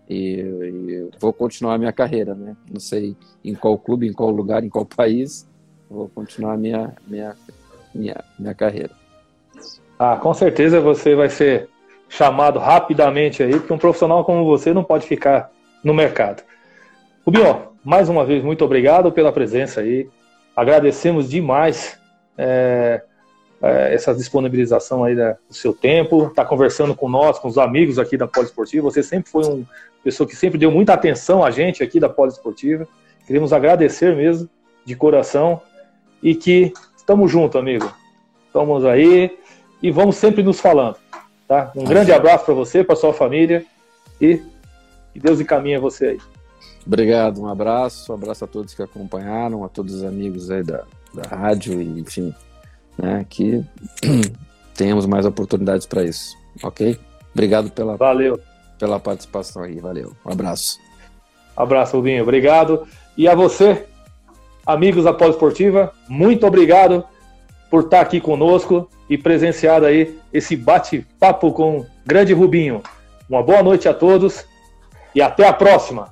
Speaker 3: e, e vou continuar a minha carreira, né? Não sei em qual clube, em qual lugar, em qual país. Vou continuar a minha, minha, minha, minha carreira.
Speaker 1: Ah, com certeza você vai ser chamado rapidamente aí, porque um profissional como você não pode ficar no mercado. Rubinho, mais uma vez, muito obrigado pela presença aí. Agradecemos demais é, é, essa disponibilização aí do seu tempo, tá conversando com nós, com os amigos aqui da Poliesportiva. Você sempre foi uma pessoa que sempre deu muita atenção a gente aqui da Poliesportiva. Queremos agradecer mesmo, de coração, e que estamos juntos, amigo. Estamos aí e vamos sempre nos falando. Tá? Um grande abraço para você, para sua família e que Deus encaminhe você aí.
Speaker 3: Obrigado, um abraço, um abraço a todos que acompanharam, a todos os amigos aí da, da rádio e enfim, né, que tenhamos mais oportunidades para isso, ok? Obrigado pela,
Speaker 1: Valeu.
Speaker 3: pela participação aí. Valeu. Um abraço.
Speaker 1: Abraço, Rubinho. Obrigado. E a você, amigos da Esportiva, muito obrigado por estar aqui conosco e presenciar aí esse bate-papo com o grande Rubinho. Uma boa noite a todos e até a próxima.